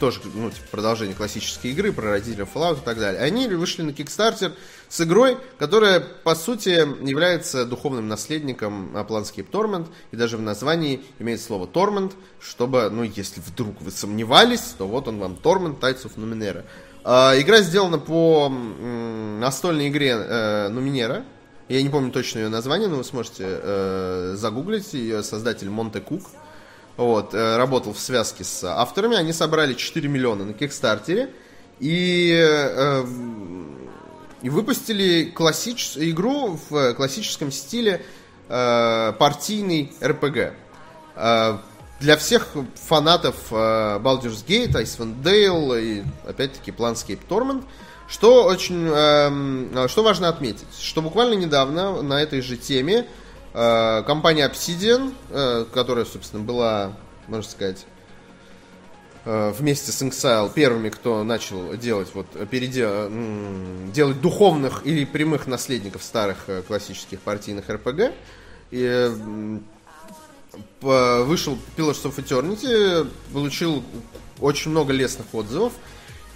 тоже ну, типа, продолжение классической игры про родителей Fallout и так далее. Они вышли на Kickstarter с игрой, которая, по сути, является духовным наследником Planscape Torment, и даже в названии имеет слово Torment, чтобы, ну, если вдруг вы сомневались, то вот он вам Torment Tides of Numenera. Игра сделана по настольной игре э, Нуминера. Я не помню точно ее название, но вы сможете э, загуглить. Ее создатель Монте Кук. Вот, э, работал в связке с авторами. Они собрали 4 миллиона на Кикстартере. И, э, и выпустили классич... игру в классическом стиле э, партийный РПГ. Э, для всех фанатов э, Baldur's Gate, Icewind Dale и, опять-таки, Planscape Torment, что очень, э, что важно отметить, что буквально недавно на этой же теме э, компания Obsidian, э, которая, собственно, была, можно сказать, э, вместе с Inxile первыми, кто начал делать вот передел, делать духовных или прямых наследников старых э, классических партийных РПГ. И вышел Pillars of Eternity, получил очень много лестных отзывов.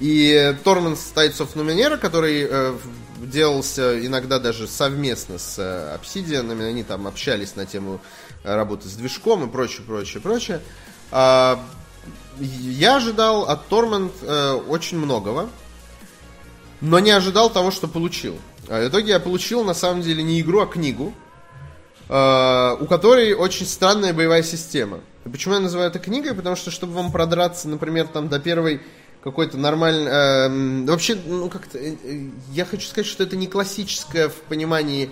И Torment Tides of Numenera, который э, делался иногда даже совместно с э, Obsidian, они там общались на тему работы с движком и прочее, прочее, прочее. Э, я ожидал от Torment э, очень многого, но не ожидал того, что получил. А в итоге я получил на самом деле не игру, а книгу, Э, у которой очень странная боевая система. И почему я называю это книгой? Потому что, чтобы вам продраться, например, там до первой какой-то нормальный... Э, вообще, ну как-то... Э, э, я хочу сказать, что это не классическое в понимании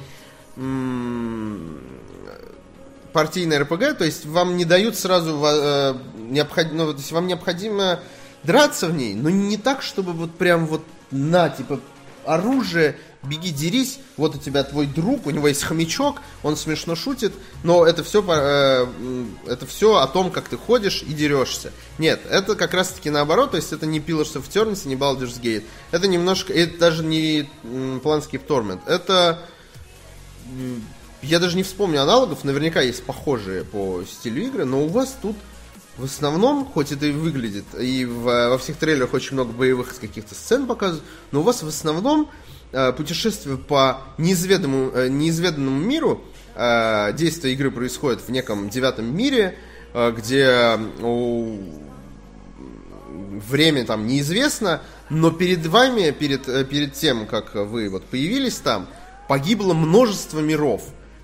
э, партийное РПГ, то есть вам не дают сразу э, необходимо... Ну, то есть вам необходимо драться в ней, но не так, чтобы вот прям вот на, типа, оружие беги, дерись, вот у тебя твой друг, у него есть хомячок, он смешно шутит, но это все, э, это все о том, как ты ходишь и дерешься. Нет, это как раз-таки наоборот, то есть это не Pillars of Eternity, не Baldur's Gate, это немножко, это даже не Planescape Torment, это... Я даже не вспомню аналогов, наверняка есть похожие по стилю игры, но у вас тут в основном, хоть это и выглядит, и во всех трейлерах очень много боевых каких-то сцен показывают, но у вас в основном Э, путешествие по неизведанному, э, неизведанному миру. Э, действие игры происходит в неком девятом мире, где время там неизвестно, но перед вами, перед, перед тем, как вы вот появились там, погибло множество миров.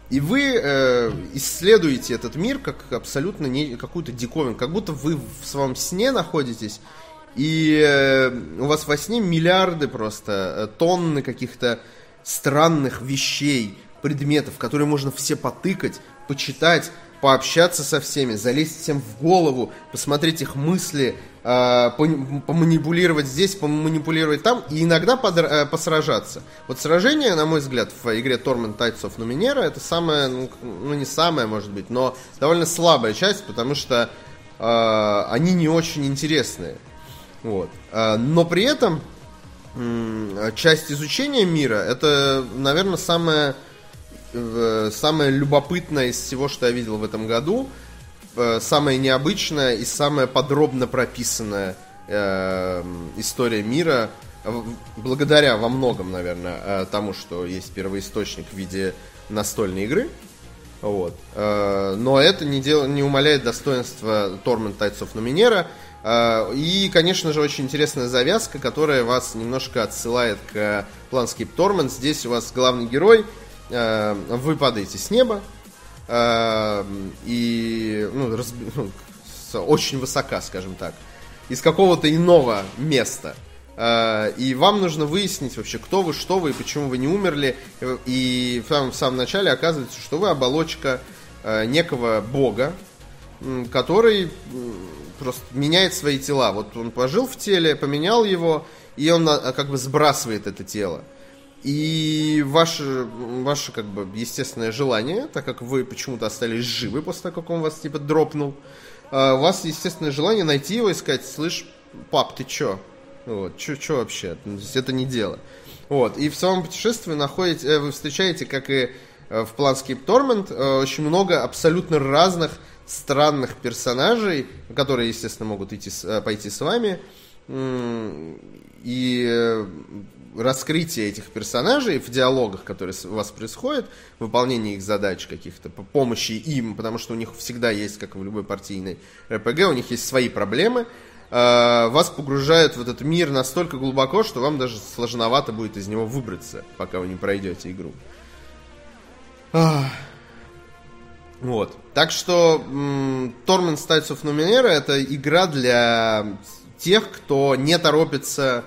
И вы э, исследуете этот мир как абсолютно не какую-то диковинку, как будто вы в своем сне находитесь и э, у вас во сне миллиарды просто, э, тонны каких-то странных вещей, предметов, которые можно все потыкать, почитать, пообщаться со всеми, залезть всем в голову, посмотреть их мысли, поманипулировать здесь, поманипулировать там и иногда подра- посражаться. Вот сражение, на мой взгляд, в игре Torment Tides of Numenera это самое, ну, ну не самое, может быть, но довольно слабая часть, потому что э, они не очень интересные. Вот. А, но при этом часть изучения мира это, наверное, самое, э, самое любопытное из всего, что я видел в этом году. Э, самое необычное и самое подробно прописанная э, история мира благодаря во многом, наверное, тому, что есть первоисточник в виде настольной игры. Вот. Но это не, дел... не умаляет достоинства Torment Tides of Numenera. И, конечно же, очень интересная завязка, которая вас немножко отсылает к Planscape Torment. Здесь у вас главный герой, вы падаете с неба, и ну, раз, ну, очень высока, скажем так, из какого-то иного места. И вам нужно выяснить вообще, кто вы, что вы и почему вы не умерли. И в самом, в самом начале оказывается, что вы оболочка некого бога, который просто меняет свои тела. Вот он пожил в теле, поменял его, и он как бы сбрасывает это тело. И ваше, ваше как бы естественное желание, так как вы почему-то остались живы после того, как он вас типа дропнул, а, у вас естественное желание найти его и сказать, слышь, пап, ты чё? Вот, чё, чё вообще? Это не дело. Вот, и в самом путешествии находите, э, вы встречаете, как и э, в Planscape Torment, э, очень много абсолютно разных странных персонажей, которые, естественно, могут идти, пойти с вами. И раскрытие этих персонажей в диалогах, которые у вас происходят, выполнение их задач каких-то, по помощи им, потому что у них всегда есть, как в любой партийной РПГ, у них есть свои проблемы, а, вас погружают в этот мир настолько глубоко, что вам даже сложновато будет из него выбраться, пока вы не пройдете игру. Вот. Так что Torment States of Numenera это игра для тех, кто не торопится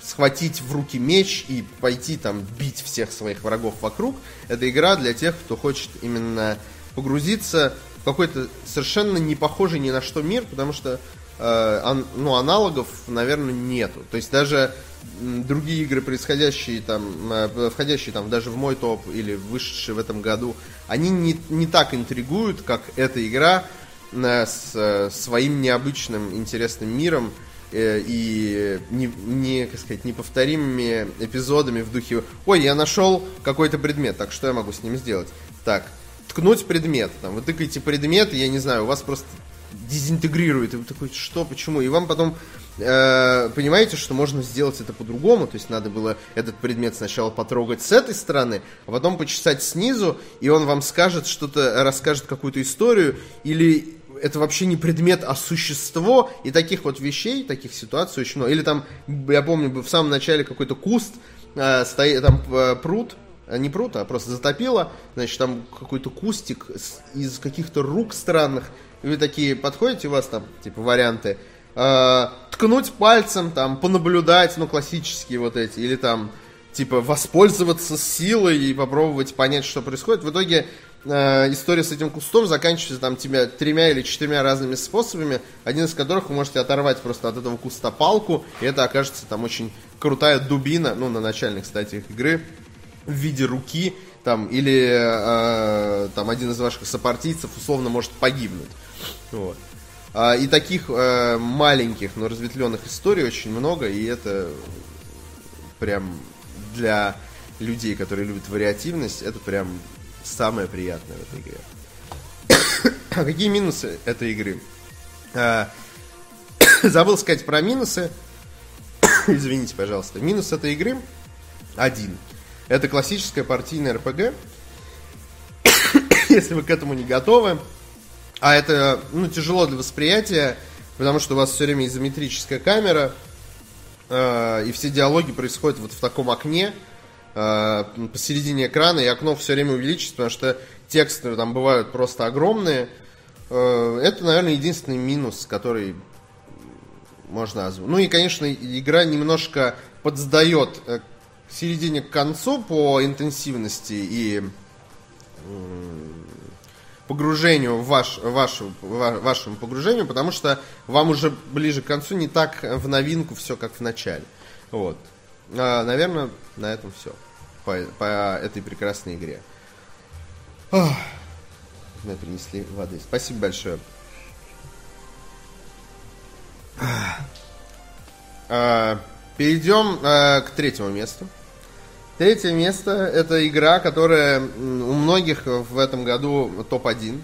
схватить в руки меч и пойти там бить всех своих врагов вокруг. Это игра для тех, кто хочет именно погрузиться в какой-то совершенно не похожий ни на что мир, потому что э, ан, ну, аналогов, наверное, нету. То есть даже другие игры, происходящие там, э, входящие там даже в мой топ или вышедшие в этом году, они не, не так интригуют, как эта игра э, с э, своим необычным интересным миром, и не, не, как сказать, неповторимыми эпизодами в духе «Ой, я нашел какой-то предмет, так что я могу с ним сделать?» Так, ткнуть предмет, там, вы тыкаете предмет, я не знаю, у вас просто дезинтегрирует, и вы такой, что, почему? И вам потом э, понимаете, что можно сделать это по-другому, то есть надо было этот предмет сначала потрогать с этой стороны, а потом почесать снизу, и он вам скажет что-то, расскажет какую-то историю, или это вообще не предмет, а существо. И таких вот вещей, таких ситуаций очень много. Или там, я помню, в самом начале какой-то куст, э, стоит там э, пруд, э, не пруд, а просто затопило, значит, там какой-то кустик из каких-то рук странных. И вы такие подходите, у вас там, типа, варианты. Э, ткнуть пальцем, там, понаблюдать, ну, классические вот эти, или там, типа, воспользоваться силой и попробовать понять, что происходит. В итоге э, история с этим кустом заканчивается там тебя тремя или четырьмя разными способами, один из которых вы можете оторвать просто от этого куста палку, и это окажется там очень крутая дубина, ну, на начальных стадиях игры, в виде руки, там, или э, там один из ваших сопартийцев условно может погибнуть. Вот. А, и таких э, маленьких, но разветвленных историй очень много, и это прям для людей, которые любят вариативность, это прям самое приятное в этой игре. (coughs) а какие минусы этой игры? А, (coughs) забыл сказать про минусы. (coughs) Извините, пожалуйста. Минус этой игры один. Это классическая партийная РПГ. Если вы к этому не готовы. А это ну, тяжело для восприятия, потому что у вас все время изометрическая камера, э, и все диалоги происходят вот в таком окне, Э, посередине экрана, и окно все время увеличится, потому что тексты там бывают просто огромные. Э, это, наверное, единственный минус, который можно озвучить. Ну и, конечно, игра немножко подсдает э, к середине к концу по интенсивности и погружению в ваш, вашу, вашему погружению, потому что вам уже ближе к концу не так в новинку все, как в начале. Вот. А, наверное, на этом все по, по этой прекрасной игре. Ох, мы принесли воды. Спасибо большое. А, перейдем а, к третьему месту. Третье место это игра, которая у многих в этом году топ-1.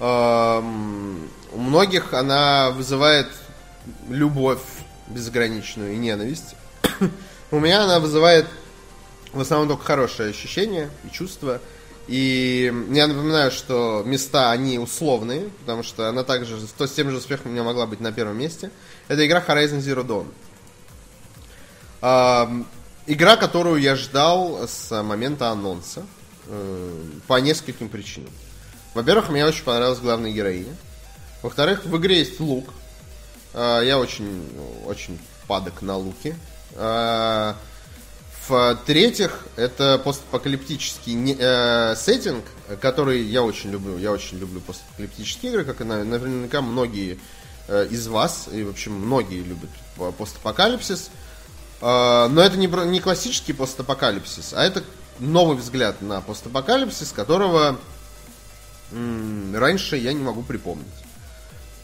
У многих она вызывает любовь безграничную и ненависть. (coughs) У меня она вызывает в основном только хорошие ощущения и чувства. И я напоминаю, что места, они условные, потому что она также с тем же успехом у меня могла быть на первом месте. Это игра Horizon Zero Dawn. Игра, которую я ждал с момента анонса э, по нескольким причинам. Во-первых, мне очень понравилась главная героиня. Во-вторых, в игре есть лук. Э, я очень, очень падок на луки. Э, В-третьих, это постапокалиптический не, э, сеттинг, который я очень люблю. Я очень люблю постапокалиптические игры, как и наверняка многие э, из вас, и, в общем, многие любят постапокалипсис. Э, но это не, не классический постапокалипсис, а это новый взгляд на постапокалипсис, которого м- раньше я не могу припомнить.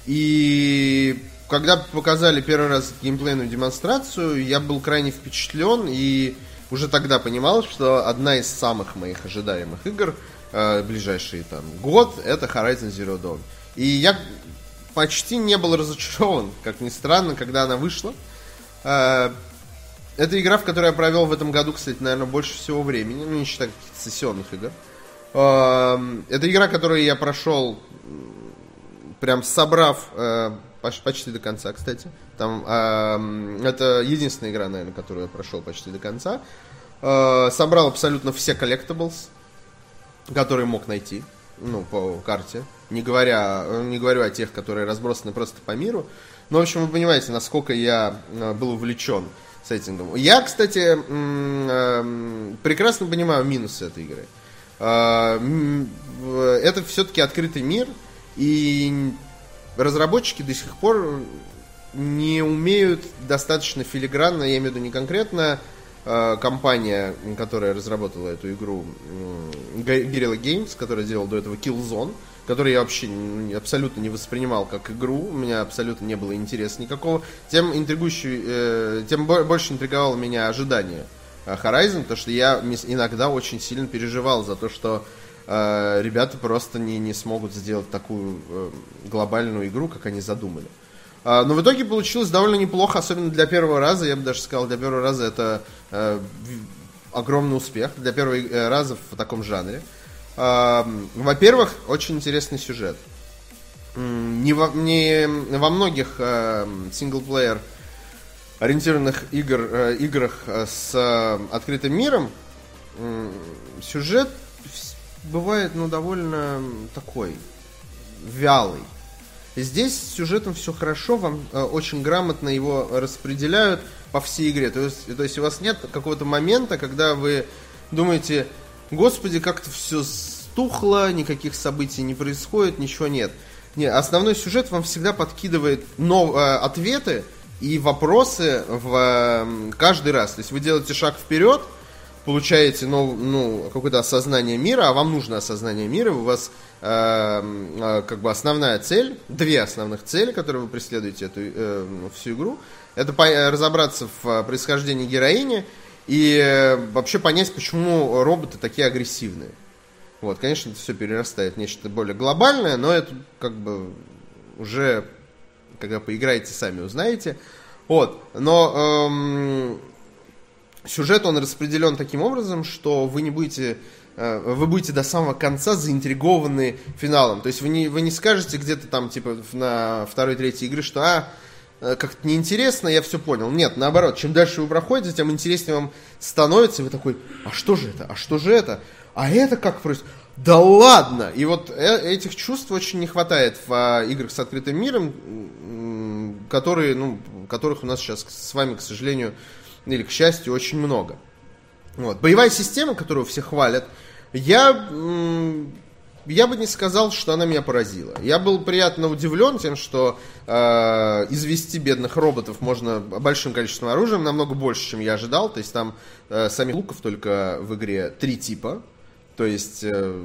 И когда показали первый раз геймплейную демонстрацию, я был крайне впечатлен и уже тогда понимал, что одна из самых моих ожидаемых игр э, ближайший там год это Horizon Zero Dawn. И я почти не был разочарован, как ни странно, когда она вышла. Э, это игра, в которой я провел в этом году, кстати, наверное, больше всего времени, ну, не считая каких-то сессионных игр. Э, это игра, которую я прошел, прям собрав э, почти до конца, кстати. Там э, это единственная игра, наверное, которую я прошел почти до конца. Э, собрал абсолютно все collectibles, которые мог найти, ну, по карте. Не говоря, не говорю о тех, которые разбросаны просто по миру. Но, в общем, вы понимаете, насколько я э, был увлечен сеттингом. Я, кстати, прекрасно понимаю минусы этой игры. Это все-таки открытый мир, и разработчики до сих пор не умеют достаточно филигранно, я имею в виду не конкретно э, компания, которая разработала эту игру, э, Guerrilla Games, которая делала до этого Killzone, который я вообще абсолютно не воспринимал как игру, у меня абсолютно не было интереса никакого, тем интригующий, э, тем больше интриговало меня ожидание э, Horizon, потому что я иногда очень сильно переживал за то, что э, ребята просто не, не смогут сделать такую э, глобальную игру, как они задумали. Э, но в итоге получилось довольно неплохо, особенно для первого раза. Я бы даже сказал, для первого раза это э, огромный успех. Для первого э, раза в таком жанре. Э, во-первых, очень интересный сюжет. Не во, не во многих э, синглплеер ориентированных игр, э, играх э, с э, открытым миром э, сюжет бывает, ну, довольно такой вялый. Здесь с сюжетом все хорошо, вам э, очень грамотно его распределяют по всей игре. То есть, то есть у вас нет какого-то момента, когда вы думаете, господи, как-то все стухло, никаких событий не происходит, ничего нет. Не, основной сюжет вам всегда подкидывает нов, э, ответы и вопросы в э, каждый раз. То есть вы делаете шаг вперед, получаете ну, ну, какое-то осознание мира, а вам нужно осознание мира, у вас э, э, как бы основная цель, две основных цели, которые вы преследуете эту э, всю игру, это по, разобраться в э, происхождении героини и э, вообще понять, почему роботы такие агрессивные. Вот, конечно, это все перерастает в нечто более глобальное, но это как бы уже, когда поиграете, сами узнаете. Вот, но эм, сюжет он распределен таким образом, что вы не будете э, вы будете до самого конца заинтригованы финалом. То есть вы не, вы не скажете где-то там, типа, на второй, третьей игры, что, а, э, как-то неинтересно, я все понял. Нет, наоборот, чем дальше вы проходите, тем интереснее вам становится, и вы такой, а что же это, а что же это, а это как происходит? Да ладно! И вот э, этих чувств очень не хватает в а, играх с открытым миром, которые, ну, которых у нас сейчас с вами, к сожалению, или, к счастью, очень много. Вот. Боевая система, которую все хвалят, я, я бы не сказал, что она меня поразила. Я был приятно удивлен тем, что э, извести бедных роботов можно большим количеством оружия, намного больше, чем я ожидал. То есть там э, самих луков только в игре три типа. То есть э,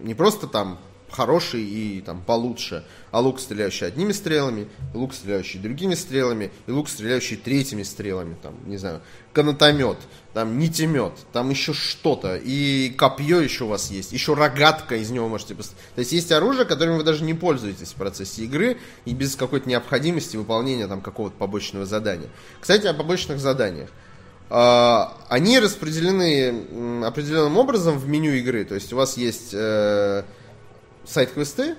не просто там хороший и там получше, а лук, стреляющий одними стрелами, лук, стреляющий другими стрелами, и лук, стреляющий третьими стрелами, там, не знаю, канатомет, там, нитемет, там еще что-то, и копье еще у вас есть, еще рогатка из него можете поставить. То есть есть оружие, которым вы даже не пользуетесь в процессе игры, и без какой-то необходимости выполнения там какого-то побочного задания. Кстати, о побочных заданиях. А, они распределены определенным образом в меню игры. То есть у вас есть э, сайт-квесты,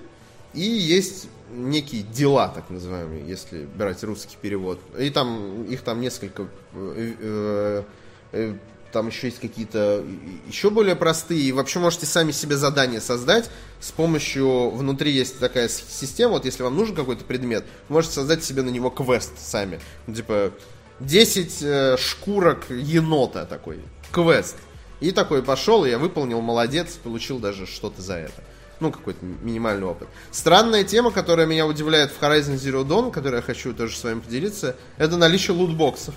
и есть некие дела, так называемые, если брать русский перевод. И там их там несколько. Э, э, э, там еще есть какие-то еще более простые. И вообще можете сами себе задание создать с помощью... Внутри есть такая система, вот если вам нужен какой-то предмет, можете создать себе на него квест сами. Ну, типа, 10 э, шкурок енота такой, квест. И такой пошел, и я выполнил, молодец, получил даже что-то за это. Ну, какой-то минимальный опыт. Странная тема, которая меня удивляет в Horizon Zero Dawn, которой я хочу тоже с вами поделиться, это наличие лутбоксов.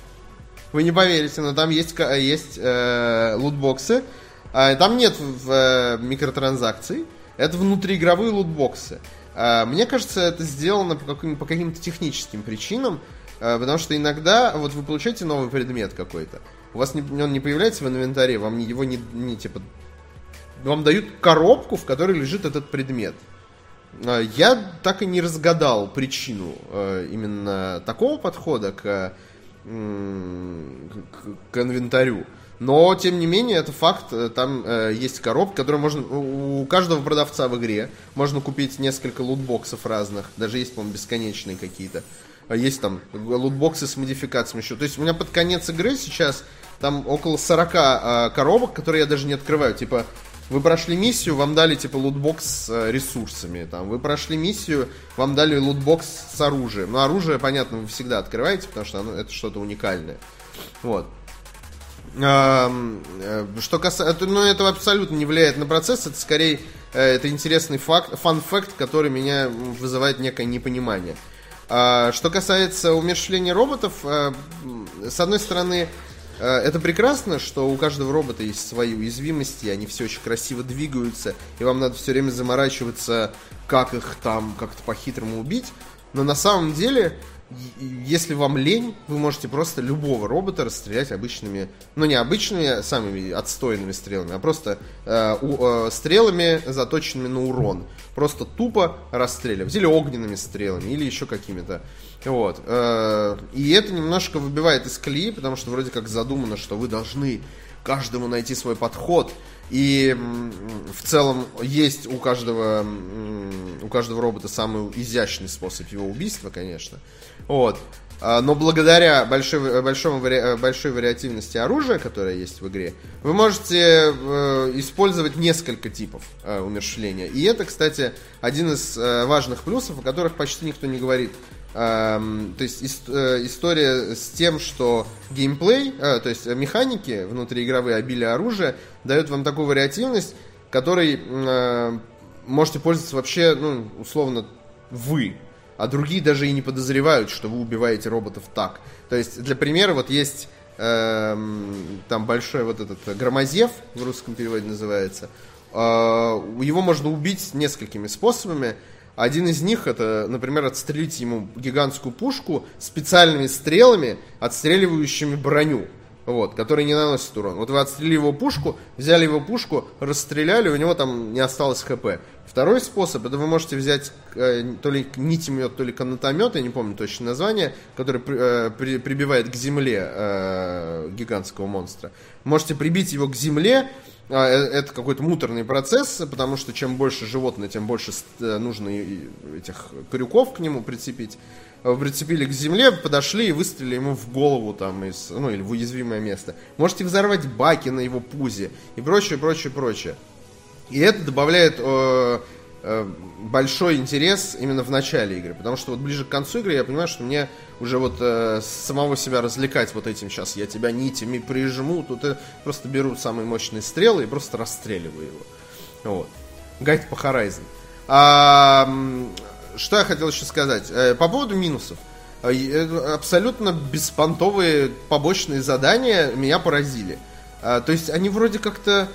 Вы не поверите, но там есть, есть э, лутбоксы. Э, там нет в, э, микротранзакций. Это внутриигровые лутбоксы. Э, мне кажется, это сделано по, каким, по каким-то техническим причинам. Э, потому что иногда вот вы получаете новый предмет какой-то. У вас не, он не появляется в инвентаре, вам его не, не типа вам дают коробку, в которой лежит этот предмет. А, я так и не разгадал причину э, именно такого подхода к, к, инвентарю. Но, тем не менее, это факт. Там э, есть коробка, которую можно... У каждого продавца в игре можно купить несколько лутбоксов разных. Даже есть, по-моему, бесконечные какие-то. А есть там лутбоксы с модификациями еще. То есть у меня под конец игры сейчас там около 40 э, коробок, которые я даже не открываю. Типа вы прошли миссию, вам дали типа лутбокс с э, ресурсами. Там, вы прошли миссию, вам дали лутбокс с оружием. Но оружие, понятно, вы всегда открываете, потому что оно, это что-то уникальное. Вот. Э, что касается... Ну, это абсолютно не влияет на процесс, это скорее э, это интересный факт, фан-факт, который меня вызывает некое непонимание. А, что касается умерщвления роботов, с одной стороны, это прекрасно, что у каждого робота есть свои уязвимости, они все очень красиво двигаются, и вам надо все время заморачиваться, как их там как-то по-хитрому убить. Но на самом деле, если вам лень, вы можете просто любого робота расстрелять обычными, ну не обычными, а самыми отстойными стрелами, а просто э, у, э, стрелами, заточенными на урон. Просто тупо расстреливать. Или огненными стрелами, или еще какими-то. Вот. Э, и это немножко выбивает из колеи, потому что вроде как задумано, что вы должны каждому найти свой подход. И в целом есть у каждого, у каждого робота самый изящный способ его убийства, конечно. Вот. А, но благодаря большой, большому, большой вариативности оружия, которое есть в игре, вы можете э, использовать несколько типов э, умершления. И это, кстати, один из важных плюсов, о которых почти никто не говорит Эм, то есть э, история с тем, что геймплей, э, то есть механики внутриигровые, обилие оружия дают вам такую вариативность, которой э, можете пользоваться вообще, ну, условно, вы. А другие даже и не подозревают, что вы убиваете роботов так. То есть, для примера, вот есть эм, там большой вот этот громозев, в русском переводе называется. его можно убить несколькими способами. Один из них это, например, отстрелить ему гигантскую пушку специальными стрелами, отстреливающими броню. Вот, который не наносит урон. Вот вы отстрелили его пушку, взяли его пушку, расстреляли, у него там не осталось хп. Второй способ, это вы можете взять э, то ли нитемет, то ли канатомет, я не помню точно название, который э, при, прибивает к земле э, гигантского монстра. Можете прибить его к земле, это какой-то муторный процесс, потому что чем больше животное, тем больше э, нужно этих крюков к нему прицепить. Э, прицепили к земле, подошли и выстрелили ему в голову там, из, ну или в уязвимое место. Можете взорвать баки на его пузе и прочее, прочее, прочее. И это добавляет э, Э, большой интерес именно в начале игры. Потому что вот ближе к концу игры я понимаю, что мне уже вот э, самого себя развлекать вот этим сейчас. Я тебя нитями прижму, тут я просто беру самые мощные стрелы и просто расстреливаю его. Вот. Гайд по Horizon. А, что я хотел еще сказать? Э, по поводу минусов. Э, абсолютно беспонтовые побочные задания меня поразили. А, то есть они вроде как-то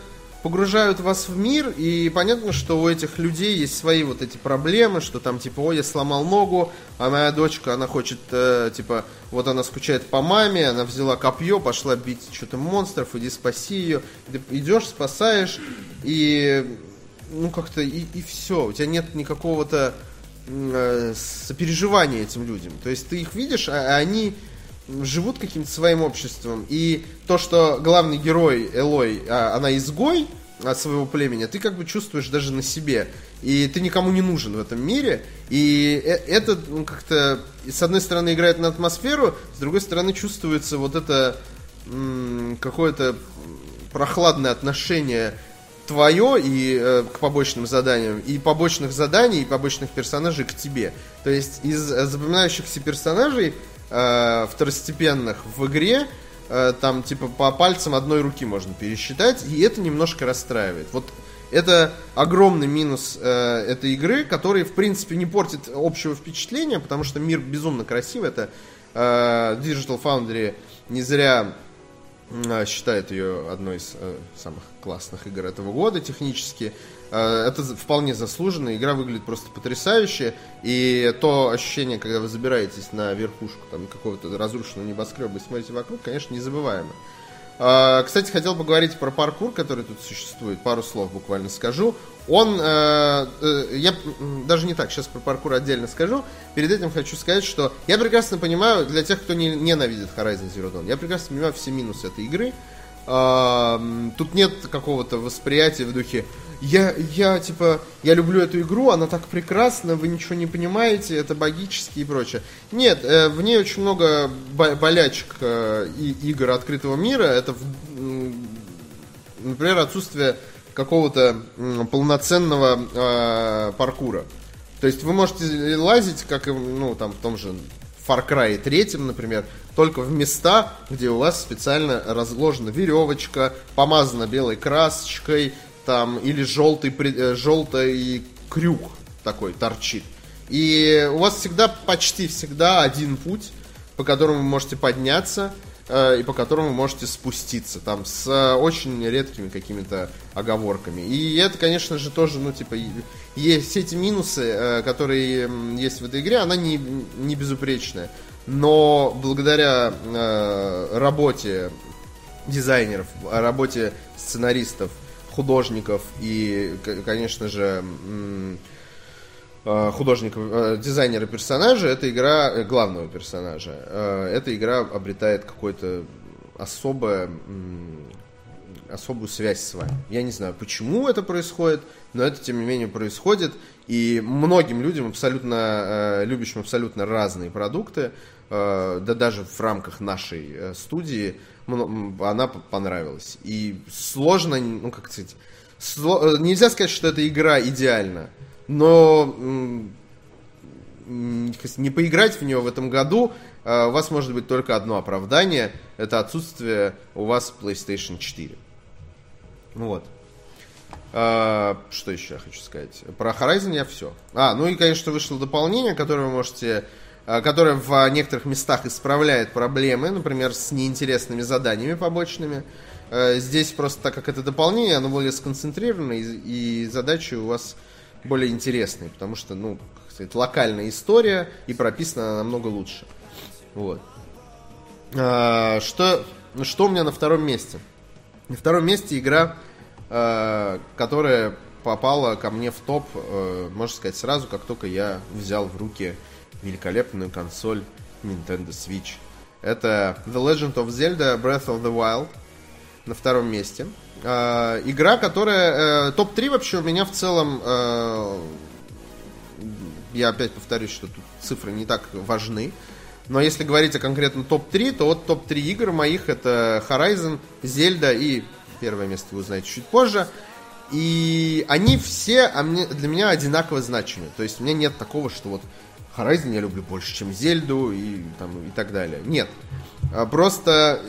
погружают вас в мир, и понятно, что у этих людей есть свои вот эти проблемы, что там типа, ой, я сломал ногу, а моя дочка, она хочет, э, типа, вот она скучает по маме, она взяла копье, пошла бить что-то монстров, иди спаси ее. Ты идешь, спасаешь, и ну как-то и, и все, у тебя нет никакого-то э, сопереживания этим людям. То есть ты их видишь, а, а они живут каким-то своим обществом. И то, что главный герой Элой, а, она изгой от своего племени, ты как бы чувствуешь даже на себе. И ты никому не нужен в этом мире. И э, это ну, как-то, с одной стороны, играет на атмосферу, с другой стороны, чувствуется вот это какое-то прохладное отношение твое и э, к побочным заданиям, и побочных заданий, и побочных персонажей к тебе. То есть из запоминающихся персонажей э, второстепенных в игре, э, там типа по пальцам одной руки можно пересчитать, и это немножко расстраивает. Вот это огромный минус э, этой игры, который, в принципе, не портит общего впечатления, потому что мир безумно красивый. Это э, Digital Foundry не зря э, считает ее одной из э, самых классных игр этого года технически. Э, это вполне заслуженно, игра выглядит просто потрясающе, и то ощущение, когда вы забираетесь на верхушку там какого-то разрушенного небоскреба и смотрите вокруг, конечно, незабываемо. Э, кстати, хотел поговорить про паркур, который тут существует, пару слов буквально скажу. Он, э, я даже не так, сейчас про паркур отдельно скажу. Перед этим хочу сказать, что я прекрасно понимаю, для тех, кто не, ненавидит Horizon Zero Dawn, я прекрасно понимаю все минусы этой игры. Тут нет какого-то восприятия в духе я, я, типа, я люблю эту игру, она так прекрасна, вы ничего не понимаете, это богически и прочее. Нет, э, в ней очень много болячек э, и игр открытого мира. Это, например, отсутствие какого-то полноценного э, паркура. То есть вы можете лазить, как и, ну, там, в том же Far Cry 3, например, только в места, где у вас специально разложена веревочка, помазана белой красочкой, там, или желтый, э, желтый крюк такой торчит. И у вас всегда, почти всегда один путь, по которому вы можете подняться, э, и по которому вы можете спуститься, там, с э, очень редкими какими-то оговорками. И это, конечно же, тоже, ну, типа, есть все эти минусы, которые есть в этой игре, она не, не безупречная. Но благодаря работе дизайнеров, работе сценаристов, художников и, конечно же, э, художников, э, дизайнера персонажа, эта игра, э, главного персонажа, эта игра обретает какое-то особое особую связь с вами. Я не знаю, почему это происходит, но это, тем не менее, происходит. И многим людям, абсолютно любящим абсолютно разные продукты, да даже в рамках нашей студии, она понравилась. И сложно, ну как сказать, сло, э, нельзя сказать, что эта игра идеальна, но не поиграть в нее в этом году, э, у вас может быть только одно оправдание, это отсутствие у вас PlayStation 4. Вот. А, что еще я хочу сказать? Про Horizon я все. А, ну и, конечно, вышло дополнение, которое вы можете которая в некоторых местах исправляет проблемы, например, с неинтересными заданиями побочными. Э, здесь просто так как это дополнение, оно более сконцентрировано, и, и задачи у вас более интересные, потому что, ну, сказать, локальная история, и прописана она намного лучше. Вот. А, что, что у меня на втором месте? На втором месте игра, которая попала ко мне в топ, можно сказать, сразу, как только я взял в руки великолепную консоль Nintendo Switch. Это The Legend of Zelda Breath of the Wild на втором месте. Э, игра, которая... Э, топ-3 вообще у меня в целом... Э, я опять повторюсь, что тут цифры не так важны. Но если говорить о конкретно топ-3, то вот топ-3 игр моих это Horizon, Zelda и первое место вы узнаете чуть позже. И они все а для меня одинаково значимы. То есть у меня нет такого, что вот Horizon я люблю больше, чем Зельду и, там, и так далее. Нет. А просто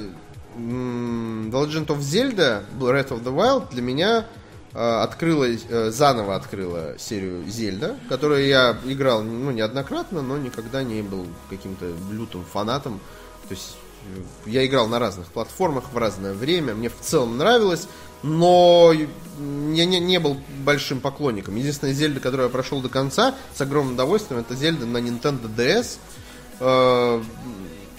The Legend of Zelda Breath of the Wild для меня а, открыла, э, заново открыла серию Зельда, которую я играл ну, неоднократно, но никогда не был каким-то лютым фанатом. То есть э, я играл на разных платформах в разное время, мне в целом нравилось, но я не, не был большим поклонником. Единственная Зельда, которую я прошел до конца с огромным удовольствием, это Зельда на Nintendo DS. Э,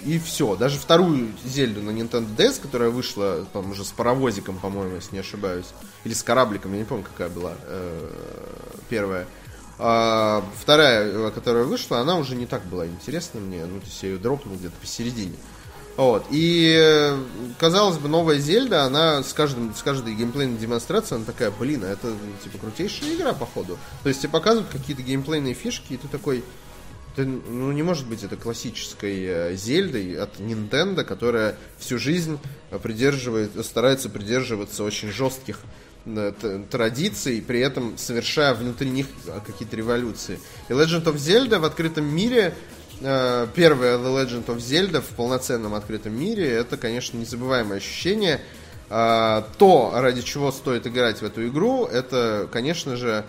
и все. Даже вторую Зельду на Nintendo DS, которая вышла там уже с паровозиком, по-моему, если не ошибаюсь. Или с корабликом, я не помню, какая была э, первая. А вторая, которая вышла, она уже не так была интересна мне. Ну, то есть я ее дропнул где-то посередине. Вот. И, казалось бы, новая Зельда, она с, каждым, с каждой геймплейной демонстрацией, она такая, блин, а это, типа, крутейшая игра, походу. То есть тебе показывают какие-то геймплейные фишки, и ты такой, ты, ну, не может быть это классической э, Зельдой от Nintendo, которая всю жизнь придерживает, старается придерживаться очень жестких э, традиций, при этом совершая внутри них какие-то революции. И Legend of Zelda в открытом мире э, первая The Legend of Zelda в полноценном открытом мире, это, конечно, незабываемое ощущение. Э, то, ради чего стоит играть в эту игру, это, конечно же,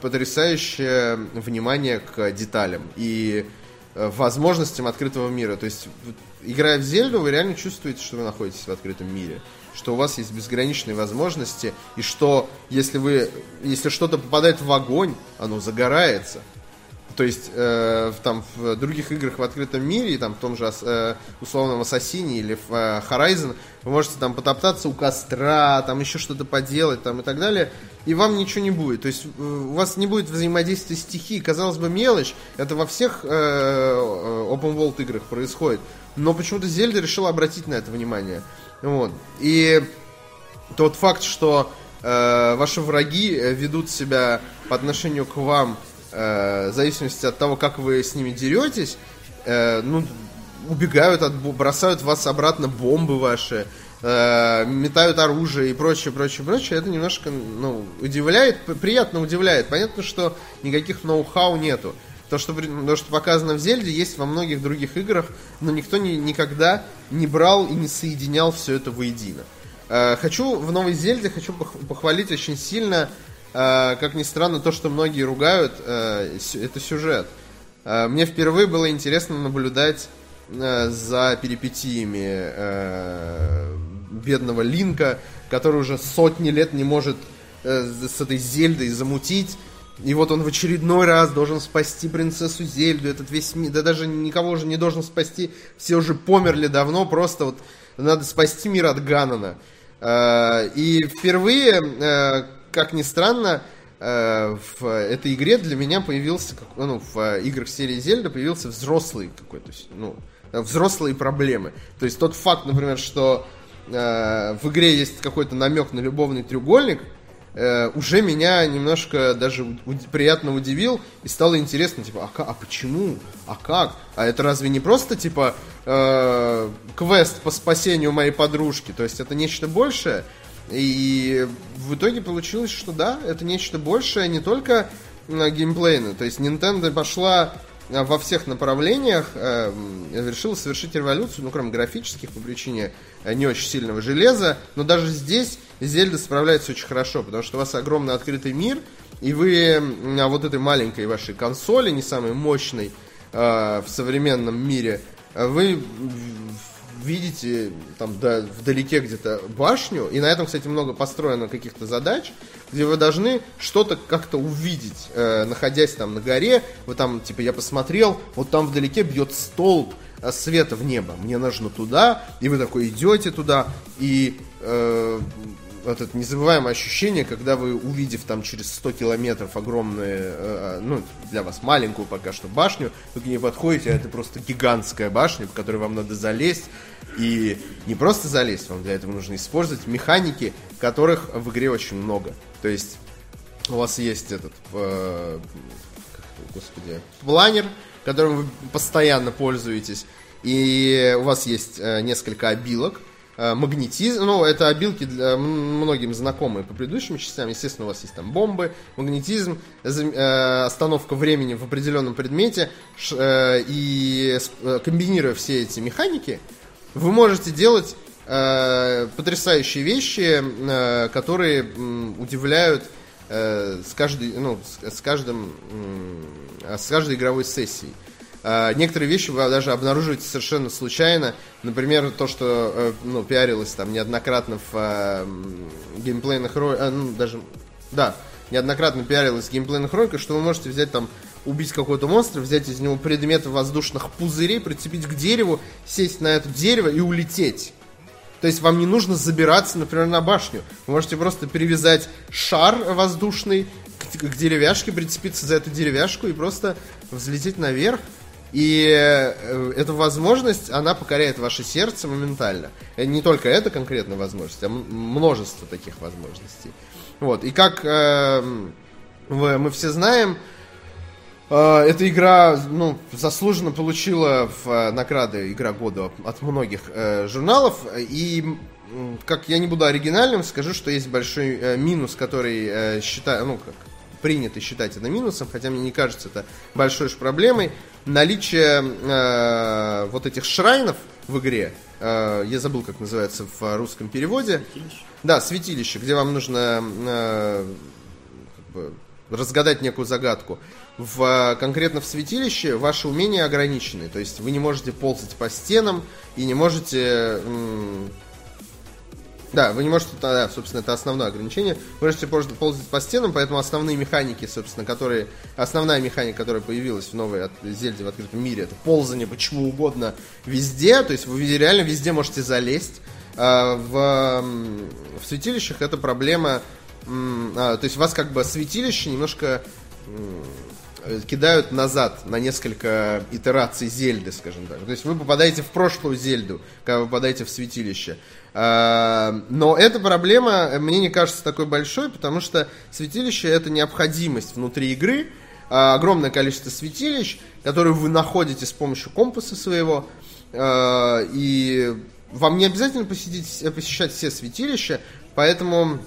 потрясающее внимание к деталям и э, возможностям открытого мира. То есть, играя в Зельду, вы реально чувствуете, что вы находитесь в открытом мире. Что у вас есть безграничные возможности, и что если вы, если что-то попадает в огонь, оно загорается. То есть э, там в других играх в открытом мире, там в том же э, условном Ассасине или в э, Horizon, вы можете там потоптаться у костра, там еще что-то поделать там и так далее, и вам ничего не будет. То есть э, у вас не будет взаимодействия стихий. Казалось бы, мелочь, это во всех э, э, open world играх происходит. Но почему-то Зельда решила обратить на это внимание. Вот. И тот факт, что э, ваши враги ведут себя по отношению к вам э, в зависимости от того, как вы с ними деретесь, э, ну, убегают, от, бросают вас обратно бомбы ваши, э, метают оружие и прочее, прочее, прочее, это немножко ну, удивляет, приятно удивляет. Понятно, что никаких ноу-хау нету. То что, то, что показано в Зельде, есть во многих других играх, но никто ни, никогда не брал и не соединял все это воедино. Э, хочу в новой Зельде, хочу похвалить очень сильно как ни странно, то, что многие ругают, э, это сюжет. Э, мне впервые было интересно наблюдать за перипетиями бедного Линка, который уже сотни лет не может с этой Зельдой замутить. И вот он в очередной раз должен спасти принцессу Зельду, этот весь мир, да даже никого уже не должен спасти, все уже померли давно, просто вот надо спасти мир от Ганана. И впервые как ни странно, э, в этой игре для меня появился, ну, в играх серии Зельда появился взрослый какой-то, ну, взрослые проблемы. То есть тот факт, например, что э, в игре есть какой-то намек на любовный треугольник, э, уже меня немножко даже приятно удивил и стало интересно, типа, а, а почему, а как, а это разве не просто типа квест по спасению моей подружки, то есть это нечто большее? И в итоге получилось, что да, это нечто большее, не только геймплейно. То есть Nintendo пошла э, во всех направлениях, э, решила совершить революцию, ну, кроме графических, по причине э, не очень сильного железа. Но даже здесь Зельда справляется очень хорошо, потому что у вас огромный открытый мир, и вы на вот этой маленькой вашей консоли, не самой мощной э, в современном мире, вы видите там да, вдалеке где-то башню, и на этом, кстати, много построено каких-то задач, где вы должны что-то как-то увидеть, э, находясь там на горе, вы там, типа, я посмотрел, вот там вдалеке бьет столб э, света в небо, мне нужно туда, и вы такой идете туда, и э, вот это незабываемое ощущение, когда вы, увидев там через 100 километров огромную, э, ну, для вас маленькую пока что башню, вы к ней подходите, а это просто гигантская башня, в которой вам надо залезть, и не просто залезть, вам для этого нужно использовать механики, которых в игре очень много. То есть у вас есть этот, э, господи, планер, которым вы постоянно пользуетесь, и у вас есть э, несколько обилок, э, магнетизм, ну, это обилки для, многим знакомые по предыдущим частям, естественно, у вас есть там бомбы, магнетизм, э, остановка времени в определенном предмете, э, и комбинируя все эти механики, вы можете делать э, потрясающие вещи, э, которые э, удивляют э, с, каждой, ну, с, с, каждым, э, с каждой игровой сессией. Э, некоторые вещи вы даже обнаруживаете совершенно случайно. Например, то, что э, ну, пиарилось там неоднократно в э, геймплейных роликах, э, ну, даже, да, неоднократно пиарилось в геймплейных роликах, что вы можете взять там убить какого-то монстра, взять из него предметы воздушных пузырей, прицепить к дереву, сесть на это дерево и улететь. То есть вам не нужно забираться, например, на башню. Вы можете просто перевязать шар воздушный к, к деревяшке, прицепиться за эту деревяшку и просто взлететь наверх. И э, эта возможность, она покоряет ваше сердце моментально. И не только эта конкретная возможность, а множество таких возможностей. Вот. И как э, мы все знаем, эта игра, ну, заслуженно получила в э, награды игра года от многих э, журналов. И как я не буду оригинальным, скажу, что есть большой э, минус, который э, считаю, ну, как принято считать это минусом, хотя мне не кажется это большой уж проблемой. Наличие э, вот этих шрайнов в игре, э, я забыл, как называется в русском переводе. Святилище? Да, святилище, где вам нужно э, как бы, разгадать некую загадку. В, конкретно в святилище ваши умения ограничены. То есть вы не можете ползать по стенам и не можете да, вы не можете, да, собственно, это основное ограничение. Вы можете ползать по стенам, поэтому основные механики, собственно, которые... Основная механика, которая появилась в новой от, Зельде в открытом мире, это ползание почему угодно везде. То есть вы реально везде можете залезть. А, в, в святилищах это проблема... А, то есть у вас как бы святилище немножко кидают назад на несколько итераций Зельды, скажем так. То есть вы попадаете в прошлую Зельду, когда вы попадаете в святилище. А, но эта проблема мне не кажется такой большой, потому что святилище это необходимость внутри игры, а, огромное количество святилищ, которые вы находите с помощью компаса своего, а, и вам не обязательно посетить, посещать все святилища, поэтому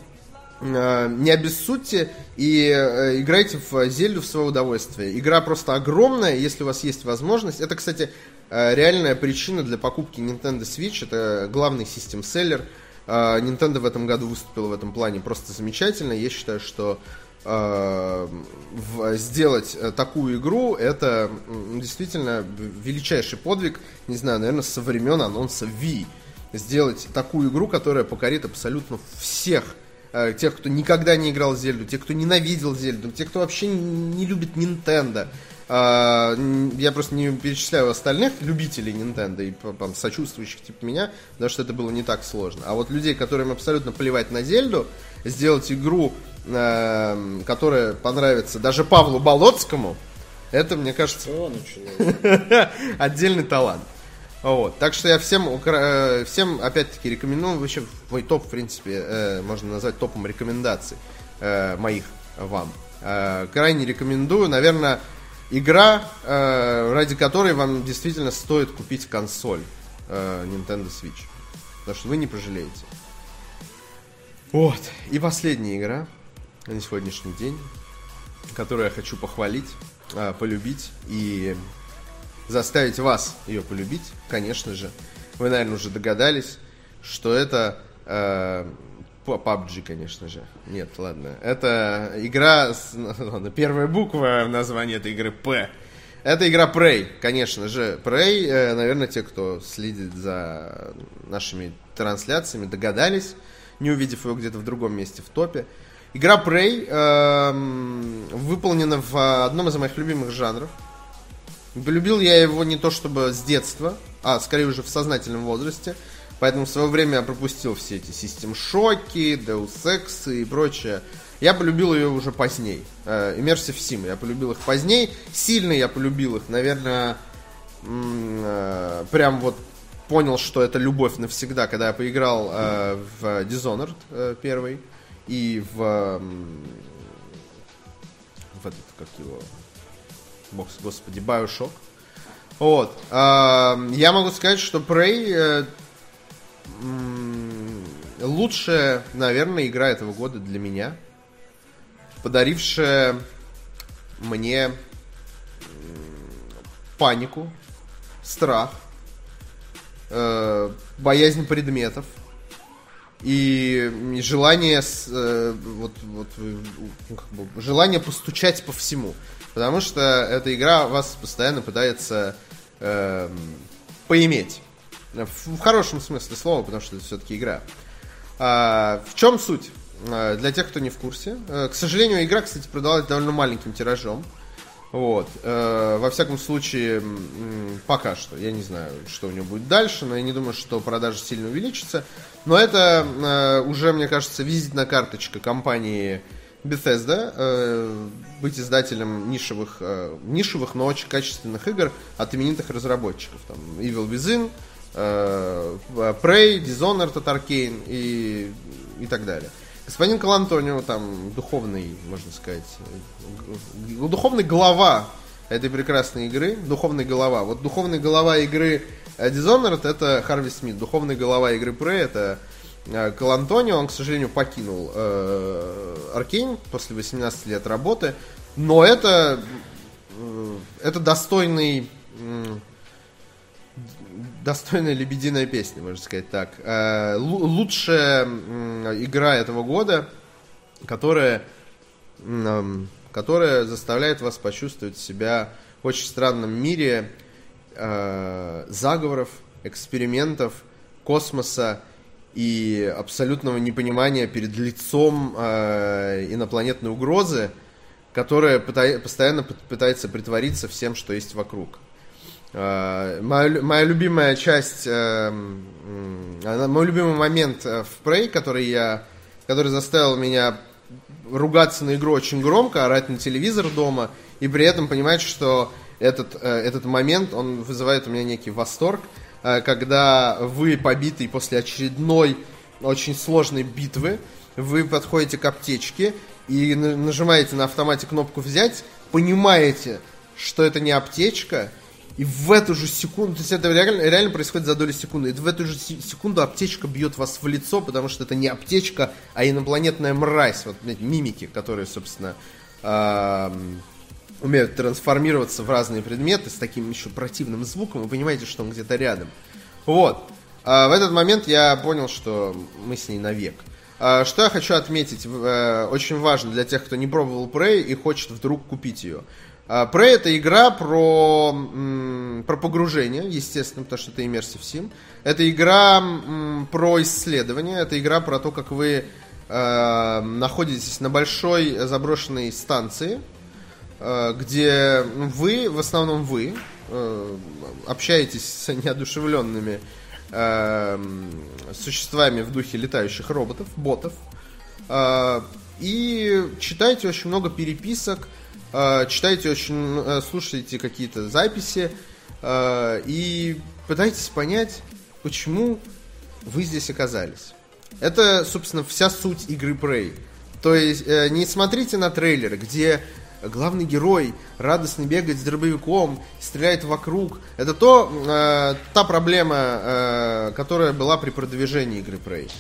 не обессудьте и э, играйте в Зельду в свое удовольствие. Игра просто огромная, если у вас есть возможность. Это, кстати, Э, реальная причина для покупки Nintendo Switch это главный систем-селлер. Э, Nintendo в этом году выступила в этом плане просто замечательно. Я считаю, что э, сделать такую игру это действительно величайший подвиг, не знаю, наверное, со времен анонса Wii. Сделать такую игру, которая покорит абсолютно всех тех, кто никогда не играл в Зельду, тех, кто ненавидел Зельду, тех, кто вообще не любит Nintendo. А, я просто не перечисляю остальных любителей Nintendo и там, сочувствующих типа меня, потому что это было не так сложно. А вот людей, которым абсолютно плевать на Зельду, сделать игру, э, которая понравится даже Павлу Болоцкому, это, мне кажется, (laughs) отдельный талант. Вот. Так что я всем, э, всем опять-таки рекомендую, вообще мой топ, в принципе, э, можно назвать топом рекомендаций моих вам. Крайне рекомендую, наверное, игра, э, ради которой вам действительно стоит купить консоль э, Nintendo Switch. Потому что вы не пожалеете. Вот. И последняя игра на сегодняшний день, которую я хочу похвалить, э, полюбить и заставить вас ее полюбить, конечно же. Вы, наверное, уже догадались, что это э, PUBG, конечно же. Нет, ладно. Это игра, с, (laughs) ладно, первая буква в названии этой игры П. Это игра Prey, конечно же. Prey, э, наверное, те, кто следит за нашими трансляциями, догадались, не увидев его где-то в другом месте в топе. Игра Prey э, выполнена в одном из моих любимых жанров. Полюбил я его не то чтобы с детства, а скорее уже в сознательном возрасте. Поэтому в свое время я пропустил все эти систем шоки, Deus Ex и прочее. Я полюбил ее уже поздней. Э, Immersive Sim. Я полюбил их поздней. Сильно я полюбил их, наверное, э, прям вот понял, что это любовь навсегда, когда я поиграл э, в Dishonored первый и в, в этот, как его, бог, господи, Bioshock. Вот. Э, я могу сказать, что Prey э, лучшая, наверное, игра этого года для меня, подарившая мне панику, страх, э, боязнь предметов и желание, э, вот, вот, ну, как бы, желание постучать по всему. Потому что эта игра вас постоянно пытается э, поиметь. В хорошем смысле слова, потому что это все-таки игра. А, в чем суть? А, для тех, кто не в курсе. А, к сожалению, игра, кстати, продавалась довольно маленьким тиражом. Вот. А, во всяком случае, пока что. Я не знаю, что у нее будет дальше, но я не думаю, что продажи сильно увеличатся. Но это а, уже, мне кажется, визитная карточка компании Bethesda, э, быть издателем нишевых, э, нишевых, но очень качественных игр от именитых разработчиков. Там Evil Within, Э, Prey, Dishonored от Arkane и, и так далее. Господин Калантонио, там, духовный, можно сказать, духовный глава этой прекрасной игры, духовный голова. Вот духовный голова игры э, Dishonored это Харви Смит, духовный голова игры Prey это Калантонио, он, к сожалению, покинул э, Аркейн после 18 лет работы, но это, э, это достойный достойная лебединая песня, можно сказать так. Э, лучшая игра этого года, которая, которая заставляет вас почувствовать себя в очень странном мире э, заговоров, экспериментов, космоса и абсолютного непонимания перед лицом э, инопланетной угрозы, которая постоянно пытается притвориться всем, что есть вокруг. Uh, моя, моя любимая часть, uh, мой любимый момент в Prey, который я, который заставил меня ругаться на игру очень громко, орать на телевизор дома, и при этом понимать, что этот, uh, этот момент, он вызывает у меня некий восторг, когда вы побитый после очередной очень сложной битвы, вы подходите к аптечке и нажимаете на автомате кнопку «Взять», понимаете, что это не аптечка, и в эту же секунду, то есть это реально, реально происходит за долю секунды, и в эту же секунду аптечка бьет вас в лицо, потому что это не аптечка, а инопланетная мразь, вот мимики, которые, собственно, э, умеют трансформироваться в разные предметы с таким еще противным звуком, вы понимаете, что он где-то рядом. Вот. А в этот момент я понял, что мы с ней навек. А что я хочу отметить, э, очень важно для тех, кто не пробовал Prey и хочет вдруг купить ее. А, Prey это игра про, про погружение, естественно, потому что это Immersive Sim. Это игра про исследование, это игра про то, как вы э, находитесь на большой заброшенной станции, где вы, в основном вы, э, общаетесь с неодушевленными э, существами в духе летающих роботов, ботов, э, и читаете очень много переписок, Э, читайте очень, э, слушайте какие-то записи э, и пытайтесь понять, почему вы здесь оказались. Это, собственно, вся суть игры Prey. То есть не смотрите на трейлеры, где главный герой радостно бегает с дробовиком, стреляет вокруг. Это то, э, та проблема, э, которая была при продвижении игры Prey.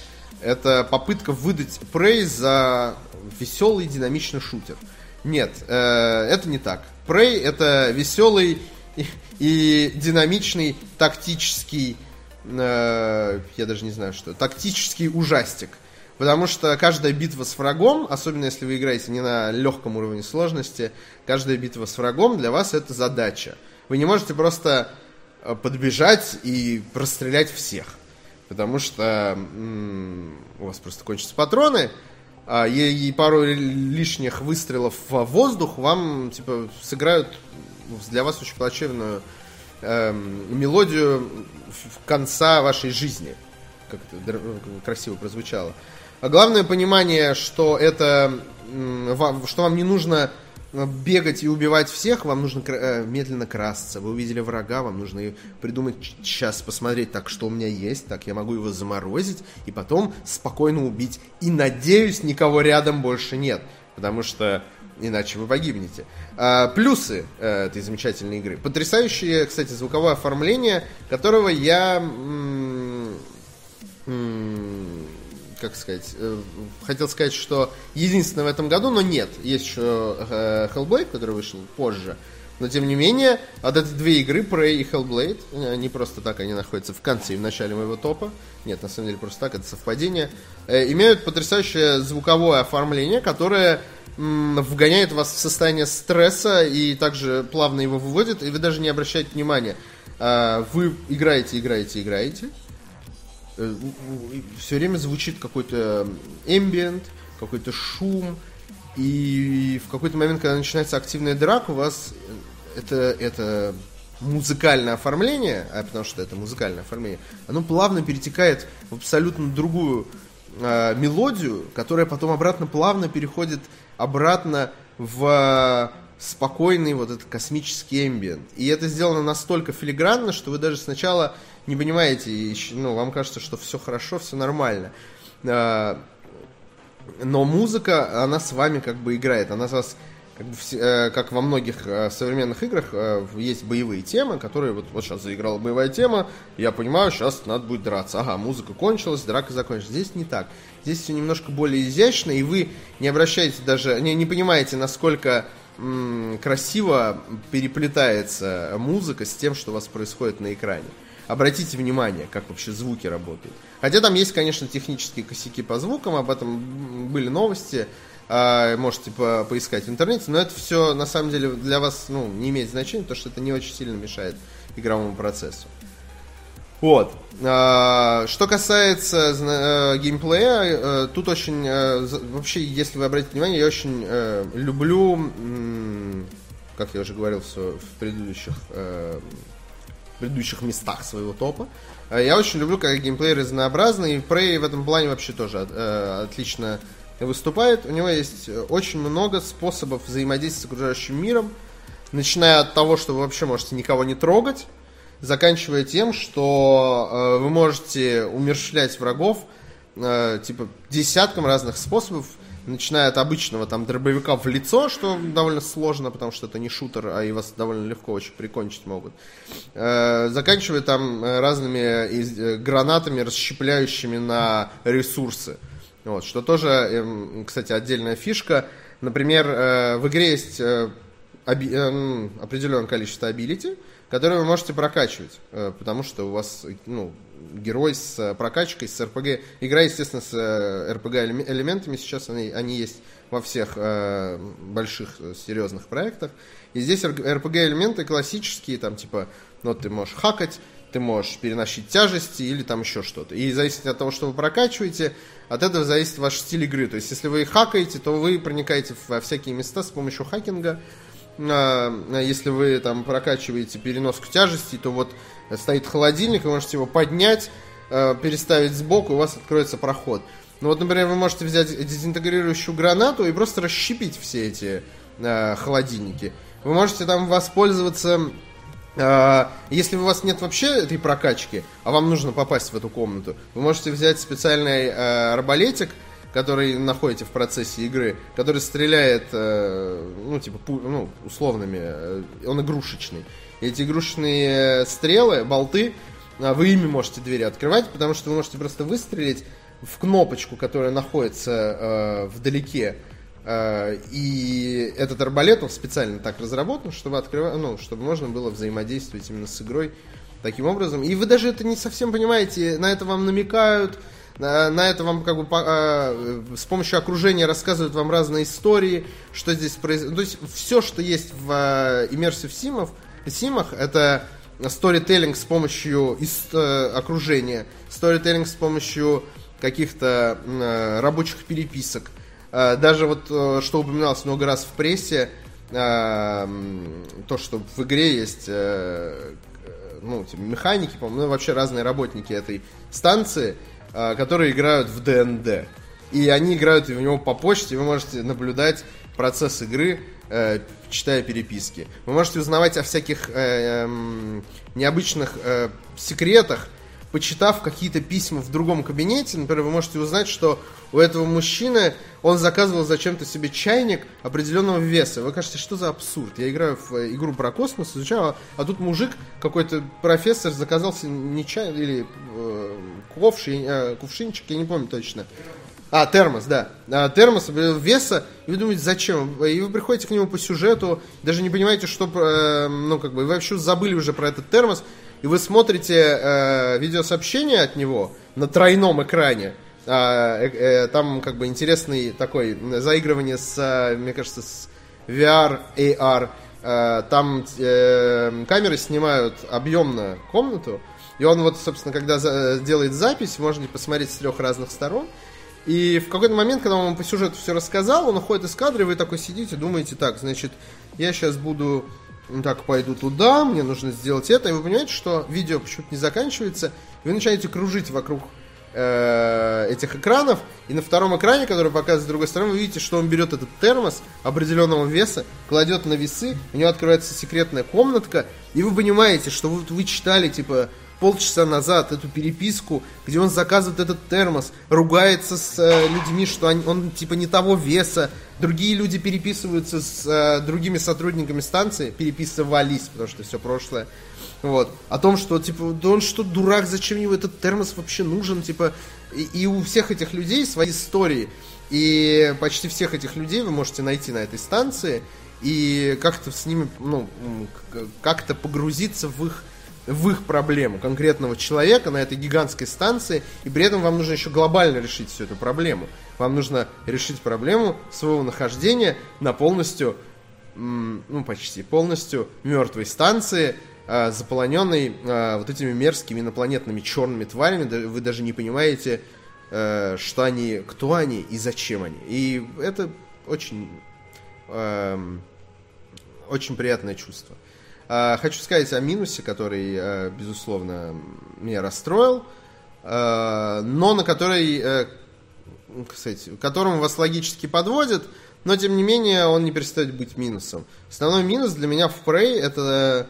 Это попытка выдать Prey за веселый динамичный шутер. Нет, э, это не так. Prey это веселый и, и динамичный тактический, э, я даже не знаю что, тактический ужастик. Потому что каждая битва с врагом, особенно если вы играете не на легком уровне сложности, каждая битва с врагом для вас это задача. Вы не можете просто э, подбежать и расстрелять всех. Потому что у вас просто кончатся патроны, а, и, пару лишних выстрелов в воздух вам типа сыграют для вас очень плачевную эм, мелодию в конца вашей жизни. Как это красиво прозвучало. Главное понимание, что это что вам не нужно бегать и убивать всех, вам нужно э, медленно красться. Вы увидели врага, вам нужно придумать сейчас, посмотреть, так, что у меня есть, так, я могу его заморозить, и потом спокойно убить. И, надеюсь, никого рядом больше нет, потому что иначе вы погибнете. А, плюсы э, этой замечательной игры. Потрясающее, кстати, звуковое оформление, которого я... М- м- как сказать, э, хотел сказать, что единственное в этом году, но нет, есть еще э, Hellblade, который вышел позже, но тем не менее, от этой две игры, Prey и Hellblade, э, не просто так они находятся в конце и в начале моего топа, нет, на самом деле просто так, это совпадение, имеют потрясающее звуковое оформление, которое вгоняет вас в состояние стресса и также плавно его выводит, и вы даже не обращаете внимания. Вы играете, играете, играете, все время звучит какой-то эмбиент, какой-то шум, и в какой-то момент, когда начинается активная драка, у вас это, это музыкальное оформление, а потому что это музыкальное оформление, оно плавно перетекает в абсолютно другую э, мелодию, которая потом обратно плавно переходит обратно в спокойный вот этот космический эмбиент. И это сделано настолько филигранно, что вы даже сначала не понимаете, ну, вам кажется, что все хорошо, все нормально. А, но музыка, она с вами как бы играет, она вас как, бы э, как во многих э, современных играх э, есть боевые темы, которые вот, вот сейчас заиграла боевая тема, я понимаю, сейчас надо будет драться. Ага, музыка кончилась, драка закончилась. Здесь не так. Здесь все немножко более изящно, и вы не обращаете даже, не, не понимаете, насколько красиво переплетается музыка с тем, что у вас происходит на экране. Обратите внимание, как вообще звуки работают. Хотя там есть, конечно, технические косяки по звукам, об этом были новости, а, можете по- поискать в интернете, но это все на самом деле для вас ну, не имеет значения, потому что это не очень сильно мешает игровому процессу. Вот. А, Что касается э, геймплея, э, тут очень... э, Вообще, если вы обратите внимание, я очень люблю, как я уже говорил в предыдущих, предыдущих местах своего топа, э, я очень люблю, как геймплей разнообразный, и Prey в этом плане вообще тоже э, отлично выступает. У него есть э, очень много способов взаимодействия с окружающим миром, начиная от того, что вы вообще можете никого не трогать, заканчивая тем, что э, вы можете умерщвлять врагов э, типа десятком разных способов, начиная от обычного там дробовика в лицо, что довольно сложно, потому что это не шутер, а и вас довольно легко очень прикончить могут, э, заканчивая там э, разными из- э, гранатами, расщепляющими на ресурсы. Вот, что тоже, эм, кстати, отдельная фишка. Например, э, в игре есть э, э, определенное количество абилити, которые вы можете прокачивать, э, потому что у вас ну, герой с э, прокачкой, с РПГ. Игра, естественно, с э, РПГ элементами. Сейчас они, они есть во всех э, больших серьезных проектах. И здесь РПГ элементы классические, там типа, ну, ты можешь хакать, ты можешь переносить тяжести или там еще что-то. И зависит от того, что вы прокачиваете, от этого зависит ваш стиль игры. То есть, если вы хакаете, то вы проникаете во всякие места с помощью хакинга. А, Если вы там прокачиваете переноску тяжести, то вот стоит холодильник, вы можете его поднять, э, переставить сбоку, и у вас откроется проход. Ну вот, например, вы можете взять дезинтегрирующую гранату и просто расщепить все эти э, холодильники. Вы можете там воспользоваться а, Если у вас нет вообще этой прокачки, а вам нужно попасть в эту комнату, вы можете взять специальный э, арбалетик, который находите в процессе игры, который стреляет, э, ну, типа, ну, условными, э, он игрушечный. Эти игрушечные стрелы, болты, а, вы ими можете двери открывать, потому что вы можете просто выстрелить в кнопочку, которая находится э, вдалеке, Э, И этот арбалет, он специально так разработан, чтобы открывать, ну, чтобы можно было взаимодействовать именно с игрой таким образом. И вы даже это не совсем понимаете, на это вам намекают, на, на это вам как бы по- э, с помощью окружения рассказывают вам разные истории, что здесь происходит. То есть все, что есть в э, Immersive Симов, Симах, это сторителлинг с помощью ис- э, окружения, сторителлинг с помощью каких-то э, рабочих переписок, Э, Даже вот, э, что упоминалось много раз в прессе, э, м, то, что в игре есть э, э, ну, типа, механики, по-моему, ну, вообще разные работники этой станции, э, которые играют в ДНД. И они играют в него по почте, вы можете наблюдать процесс игры, э, читая переписки. Вы можете узнавать о всяких э, эм, необычных э, секретах, почитав какие-то письма в другом кабинете, например, вы можете узнать, что у этого мужчины он заказывал зачем-то себе чайник определенного веса. Вы кажете, что за абсурд? Я играю в э, игру про космос, изучаю, а- а тут мужик, какой-то профессор, заказал себе не чай или э, ковши, э, кувшинчик, я не помню точно. А, термос, да. А, термос э, веса, и вы думаете, зачем? И вы приходите к нему по сюжету, даже не понимаете, что, э, ну, как бы, вы вообще забыли уже про этот термос, и вы смотрите э, видеосообщение от него на тройном экране. А, э, э, там, как бы, интересный такой заигрывание с, э, мне кажется, с VR, AR. Э, Там э, камеры снимают объемно комнату, и он вот, собственно, когда за- делает запись, можно посмотреть с трех разных сторон. И в какой-то момент, когда он вам по сюжету все рассказал, он уходит из кадра, и вы такой сидите, думаете, так, значит, я сейчас буду, так, пойду туда, мне нужно сделать это, и вы понимаете, что видео почему-то не заканчивается, и вы начинаете кружить вокруг э, этих экранов, и на втором экране, который показывает с другой стороны, вы видите, что он берет этот термос определенного веса, кладет на весы, у него открывается секретная комнатка, и вы понимаете, что вот вы читали, типа, полчаса назад эту переписку, где он заказывает этот термос, ругается с э, людьми, что он, он типа не того веса, другие люди переписываются с э, другими сотрудниками станции, переписывались, потому что все прошлое. Вот. О том, что, типа, да он что, дурак, зачем ему этот термос вообще нужен, типа, и, и у всех этих людей свои истории. И почти всех этих людей вы можете найти на этой станции и как-то с ними, ну, как-то погрузиться в их в их проблему конкретного человека на этой гигантской станции, и при этом вам нужно еще глобально решить всю эту проблему. Вам нужно решить проблему своего нахождения на полностью, ну почти полностью мертвой станции, а, заполоненной а, вот этими мерзкими инопланетными черными тварями, вы даже не понимаете, э, что они, кто они и зачем они. И это очень, эм, очень приятное чувство. А, хочу сказать о минусе, который, э, безусловно, меня расстроил, э, но на который, кстати, которому вас логически подводит, но тем не менее он не перестает быть минусом. Основной минус для меня в Prey это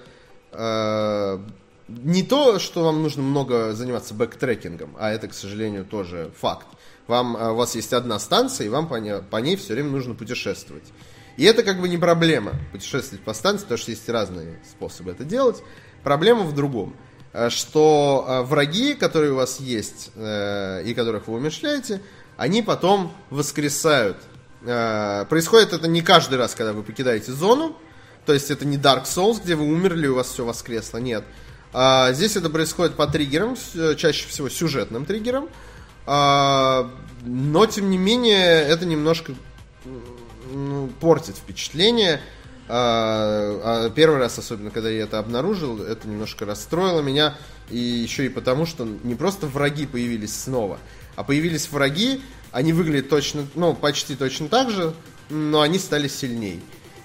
Э, не то, что вам нужно много заниматься бэктрекингом, а это, к сожалению, тоже факт. Вам, э, у вас есть одна станция, и вам по ней, по ней все время нужно путешествовать. И это как бы не проблема, путешествовать по станции, потому что есть разные способы это делать. Проблема в другом, э, что враги, которые у вас есть и которых вы умешляете, они потом воскресают. Происходит это не каждый раз, когда вы покидаете зону, то есть это не Dark Souls, где вы умерли, у вас все воскресло. Нет. А, здесь это происходит по триггерам, чаще всего сюжетным триггерам. А, но, тем не менее, это немножко ну, портит впечатление. А, а первый раз, особенно когда я это обнаружил, это немножко расстроило меня. И еще и потому, что не просто враги появились снова, а появились враги, они выглядят точно, ну, почти точно так же, но они стали сильнее.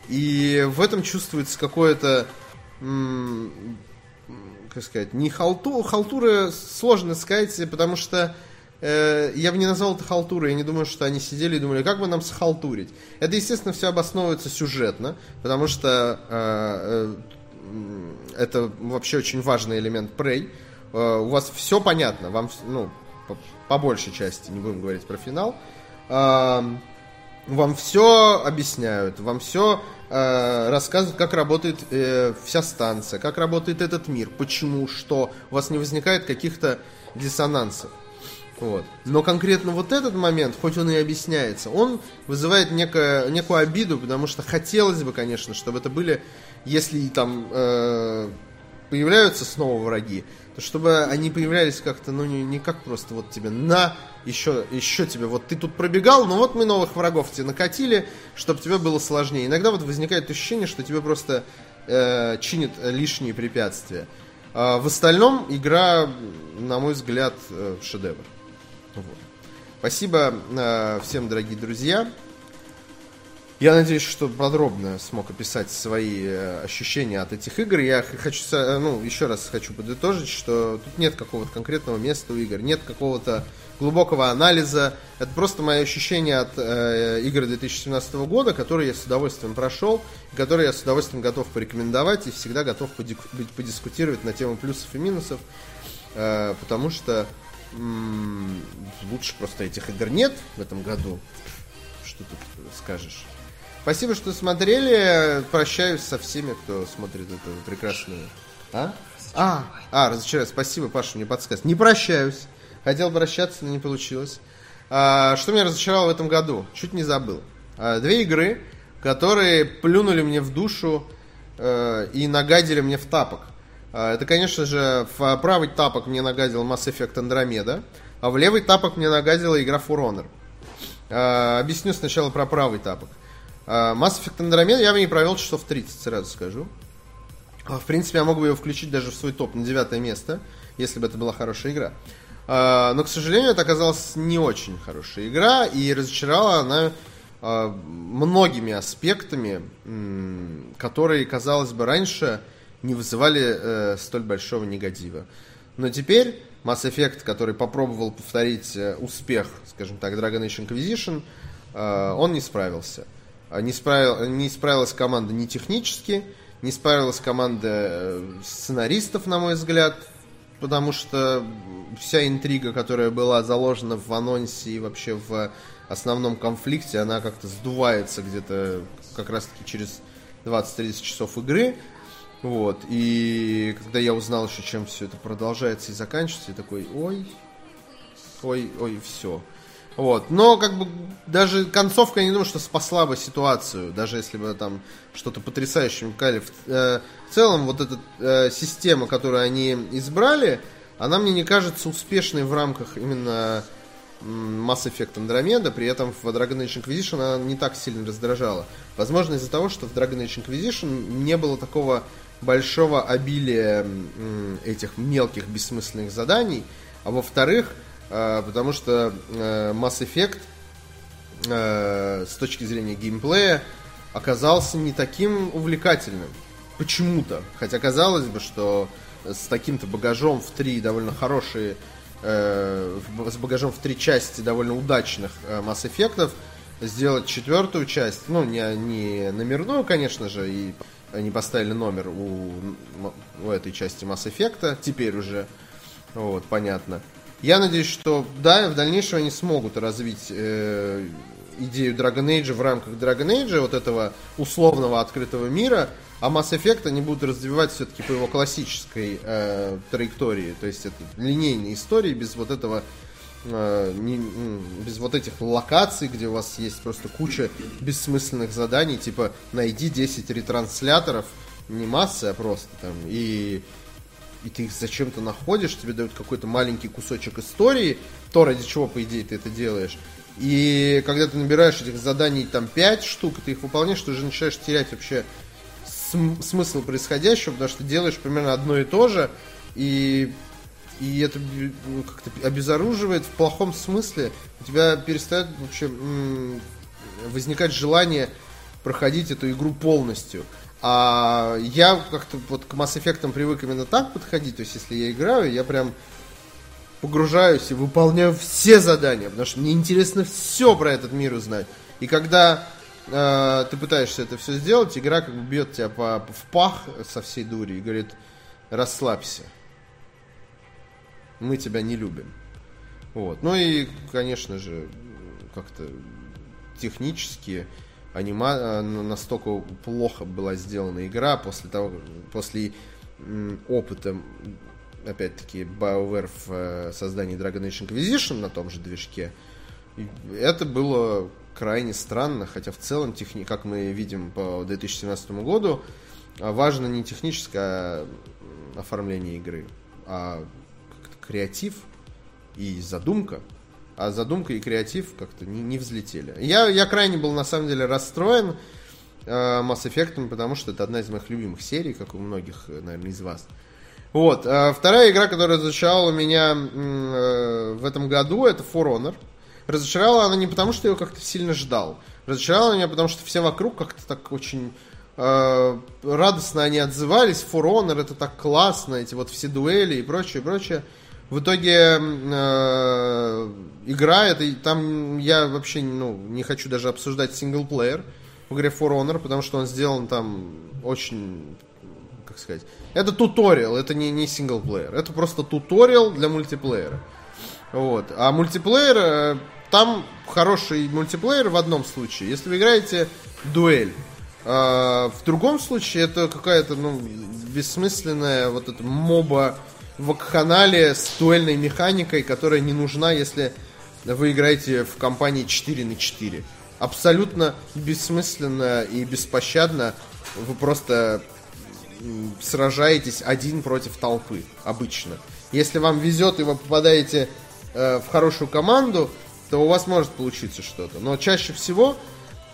И в этом чувствуется какое-то, как сказать, не халту, халтура сложно сказать, потому что э, я бы не назвал это халтурой, я не думаю, что они сидели и думали, как бы нам схалтурить. Это, естественно, все обосновывается сюжетно, потому что э, э, это вообще очень важный элемент Prey. У вас все понятно, вам, ну, по, большей части, не будем говорить про финал. Вам все объясняют, вам все э, рассказывают, как работает э, вся станция, как работает этот мир, почему, что, у вас не возникает каких-то диссонансов. Вот. Но конкретно вот этот момент, хоть он и объясняется, он вызывает некое, некую обиду, потому что хотелось бы, конечно, чтобы это были, если там э, появляются снова враги, то чтобы они появлялись как-то, ну, не, не как просто вот тебе на, еще, еще тебе, вот ты тут пробегал, но вот мы новых врагов тебе накатили, чтобы тебе было сложнее. Иногда вот возникает ощущение, что тебе просто э, чинит лишние препятствия. А в остальном игра, на мой взгляд, э, шедевр. Вот. Спасибо э, всем, дорогие друзья. Я надеюсь, что подробно смог описать свои э, ощущения от этих игр. Я хочу, э, ну, еще раз хочу подытожить, что тут нет какого-то конкретного места у игр, нет какого-то глубокого анализа. Это просто мои ощущения от э, игр 2017 года, которые я с удовольствием прошел, которые я с удовольствием готов порекомендовать и всегда готов подискутировать на тему плюсов и минусов, э, потому что лучше просто этих игр нет в этом году. Что тут скажешь? Спасибо, что смотрели. Прощаюсь со всеми, кто смотрит эту прекрасную... А? А, а, разочаровать. Спасибо, Паша, мне подсказывает. Не прощаюсь. Хотел прощаться, но не получилось. А, что меня разочаровало в этом году? Чуть не забыл. А, две игры, которые плюнули мне в душу э, и нагадили мне в тапок. А, это, конечно же, в правый тапок мне нагадил Mass Effect Andromeda, а в левый тапок мне нагадила игра For Honor. А, объясню сначала про правый тапок. А, Mass Effect Andromeda я бы не провел часов 30, сразу скажу. В принципе, я мог бы ее включить даже в свой топ на девятое место, если бы это была хорошая игра. Но, к сожалению, это оказалась не очень хорошая игра, и разочаровала она многими аспектами, которые, казалось бы, раньше не вызывали э, столь большого негатива. Но теперь Mass Effect, который попробовал повторить э, успех, скажем так, Dragon Age Inquisition, э, он не справился. А не, справил, не справилась команда ни технически, не справилась команда э, сценаристов, на мой взгляд. потому что вся интрига, которая была заложена в анонсе и вообще в основном конфликте, она как-то сдувается где-то как раз-таки через 20-30 часов игры. Вот. И когда я узнал еще, чем все это продолжается и заканчивается, я такой, ой, ой, ой, все. Вот. Но как бы даже концовка, я не думаю, что спасла бы ситуацию, даже если бы там что-то потрясающее сказали. В, э, в целом вот эта э, система, которую они избрали, она мне не кажется успешной в рамках именно Mass Effect Andromeda, при этом в Dragon Age Inquisition она не так сильно раздражала. Возможно, из-за того, что в Dragon Age Inquisition не было такого большого обилия этих мелких бессмысленных заданий, а во-вторых, э, потому что э, Mass Effect э, с точки зрения геймплея оказался не таким увлекательным. Почему-то. Хотя казалось бы, что с таким-то багажом в три довольно хорошие э, с багажом в три части довольно удачных э, Mass Effect сделать четвертую часть, ну, не, не номерную, конечно же, и они поставили номер у, у этой части Mass Effect, теперь уже, вот, понятно. Я надеюсь, что, да, в дальнейшем они смогут развить э, идею Dragon Age в рамках Dragon Age, вот этого условного открытого мира, а Mass Effect они будут развивать все-таки по его классической э, траектории, то есть это линейные истории без вот этого не, без вот этих локаций, где у вас есть просто куча бессмысленных заданий, типа найди 10 ретрансляторов, не массы, а просто там, и, и ты их зачем-то находишь, тебе дают какой-то маленький кусочек истории, то, ради чего, по идее, ты это делаешь. И когда ты набираешь этих заданий там 5 штук, ты их выполняешь, ты уже начинаешь терять вообще см- смысл происходящего, потому что делаешь примерно одно и то же, и, и это ну, как-то обезоруживает в плохом смысле. У тебя перестает вообще возникать желание проходить эту игру полностью. А я как-то вот к Mass Effect привык именно так подходить. То есть, если я играю, я прям погружаюсь и выполняю все задания, потому что мне интересно все про этот мир узнать. И когда э, ты пытаешься это все сделать, игра как бы бьет тебя по, в пах со всей дури и говорит, расслабься. Мы тебя не любим. Вот. Ну и, конечно же, как-то технически анима... Э, настолько плохо была сделана игра после того, после опыта опять-таки, BioWare в э, создании Dragon Age Inquisition на том же движке. это было крайне странно, хотя в целом, техни... как мы видим по 2017 году, важно не техническое оформление игры, а креатив и задумка. А задумка и креатив как-то не, не взлетели. Я, я крайне был на самом деле расстроен э, Mass Effect, потому что это одна из моих любимых серий, как у многих, наверное, из вас. Вот. А вторая игра, которая разочаровала меня э, в этом году, это For Honor. Разочаровала она не потому, что я ее как-то сильно ждал. Разочаровала меня, потому что все вокруг как-то так очень э, радостно они отзывались. For Honor это так классно, эти вот все дуэли и прочее, прочее. В итоге э, игра, это, там я вообще ну, не хочу даже обсуждать синглплеер в игре For Honor, потому что он сделан там очень, как сказать, это туториал, это не, не синглплеер, это просто туториал для мультиплеера. Вот. А мультиплеер э, там хороший мультиплеер в одном случае, если вы играете дуэль. А в другом случае это какая-то ну, бессмысленная вот эта моба в канале с дуэльной механикой, которая не нужна, если вы играете в компании 4 на 4. Абсолютно бессмысленно и беспощадно. Вы просто сражаетесь один против толпы обычно. Если вам везет и вы попадаете э, в хорошую команду, то у вас может получиться что-то. Но чаще всего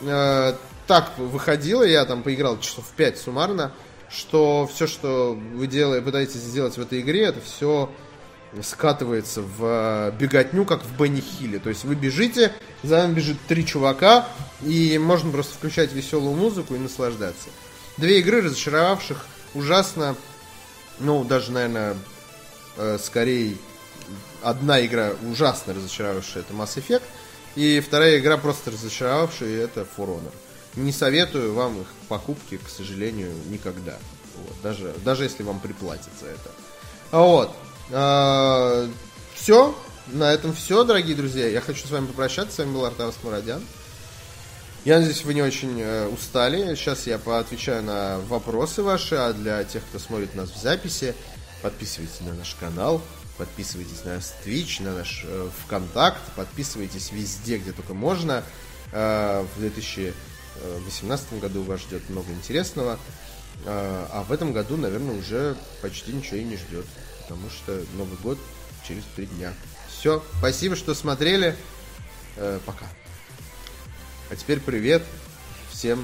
э, так выходило, я там поиграл часов 5 суммарно, что все, что вы делаете, пытаетесь сделать в этой игре, это все скатывается в э, беготню, как в Бенни Хилле. То есть вы бежите, за вами бежит три чувака, и можно просто включать веселую музыку и наслаждаться. Две игры, разочаровавших ужасно, ну, даже, наверное, э, скорее одна игра ужасно разочаровавшая, это Mass Effect, и вторая игра просто разочаровавшая, это For Honor. Не советую вам их покупки, к сожалению, никогда. Вот, даже, даже если вам приплатят за это. Вот. А, все. На этом все, дорогие друзья. Я хочу с вами попрощаться. С вами был Артавас Мурадян. Я надеюсь, вы не очень э, устали. Сейчас я поотвечаю на вопросы ваши, а для тех, кто смотрит нас в записи, подписывайтесь на наш канал, подписывайтесь на наш Twitch, на наш э, ВКонтакт, подписывайтесь везде, где только можно. Э, в 2018 году вас ждет много интересного. Э, а в этом году, наверное, уже почти ничего и не ждет, потому что Новый год через три дня. Все, спасибо, что смотрели. Э, пока. А теперь привет всем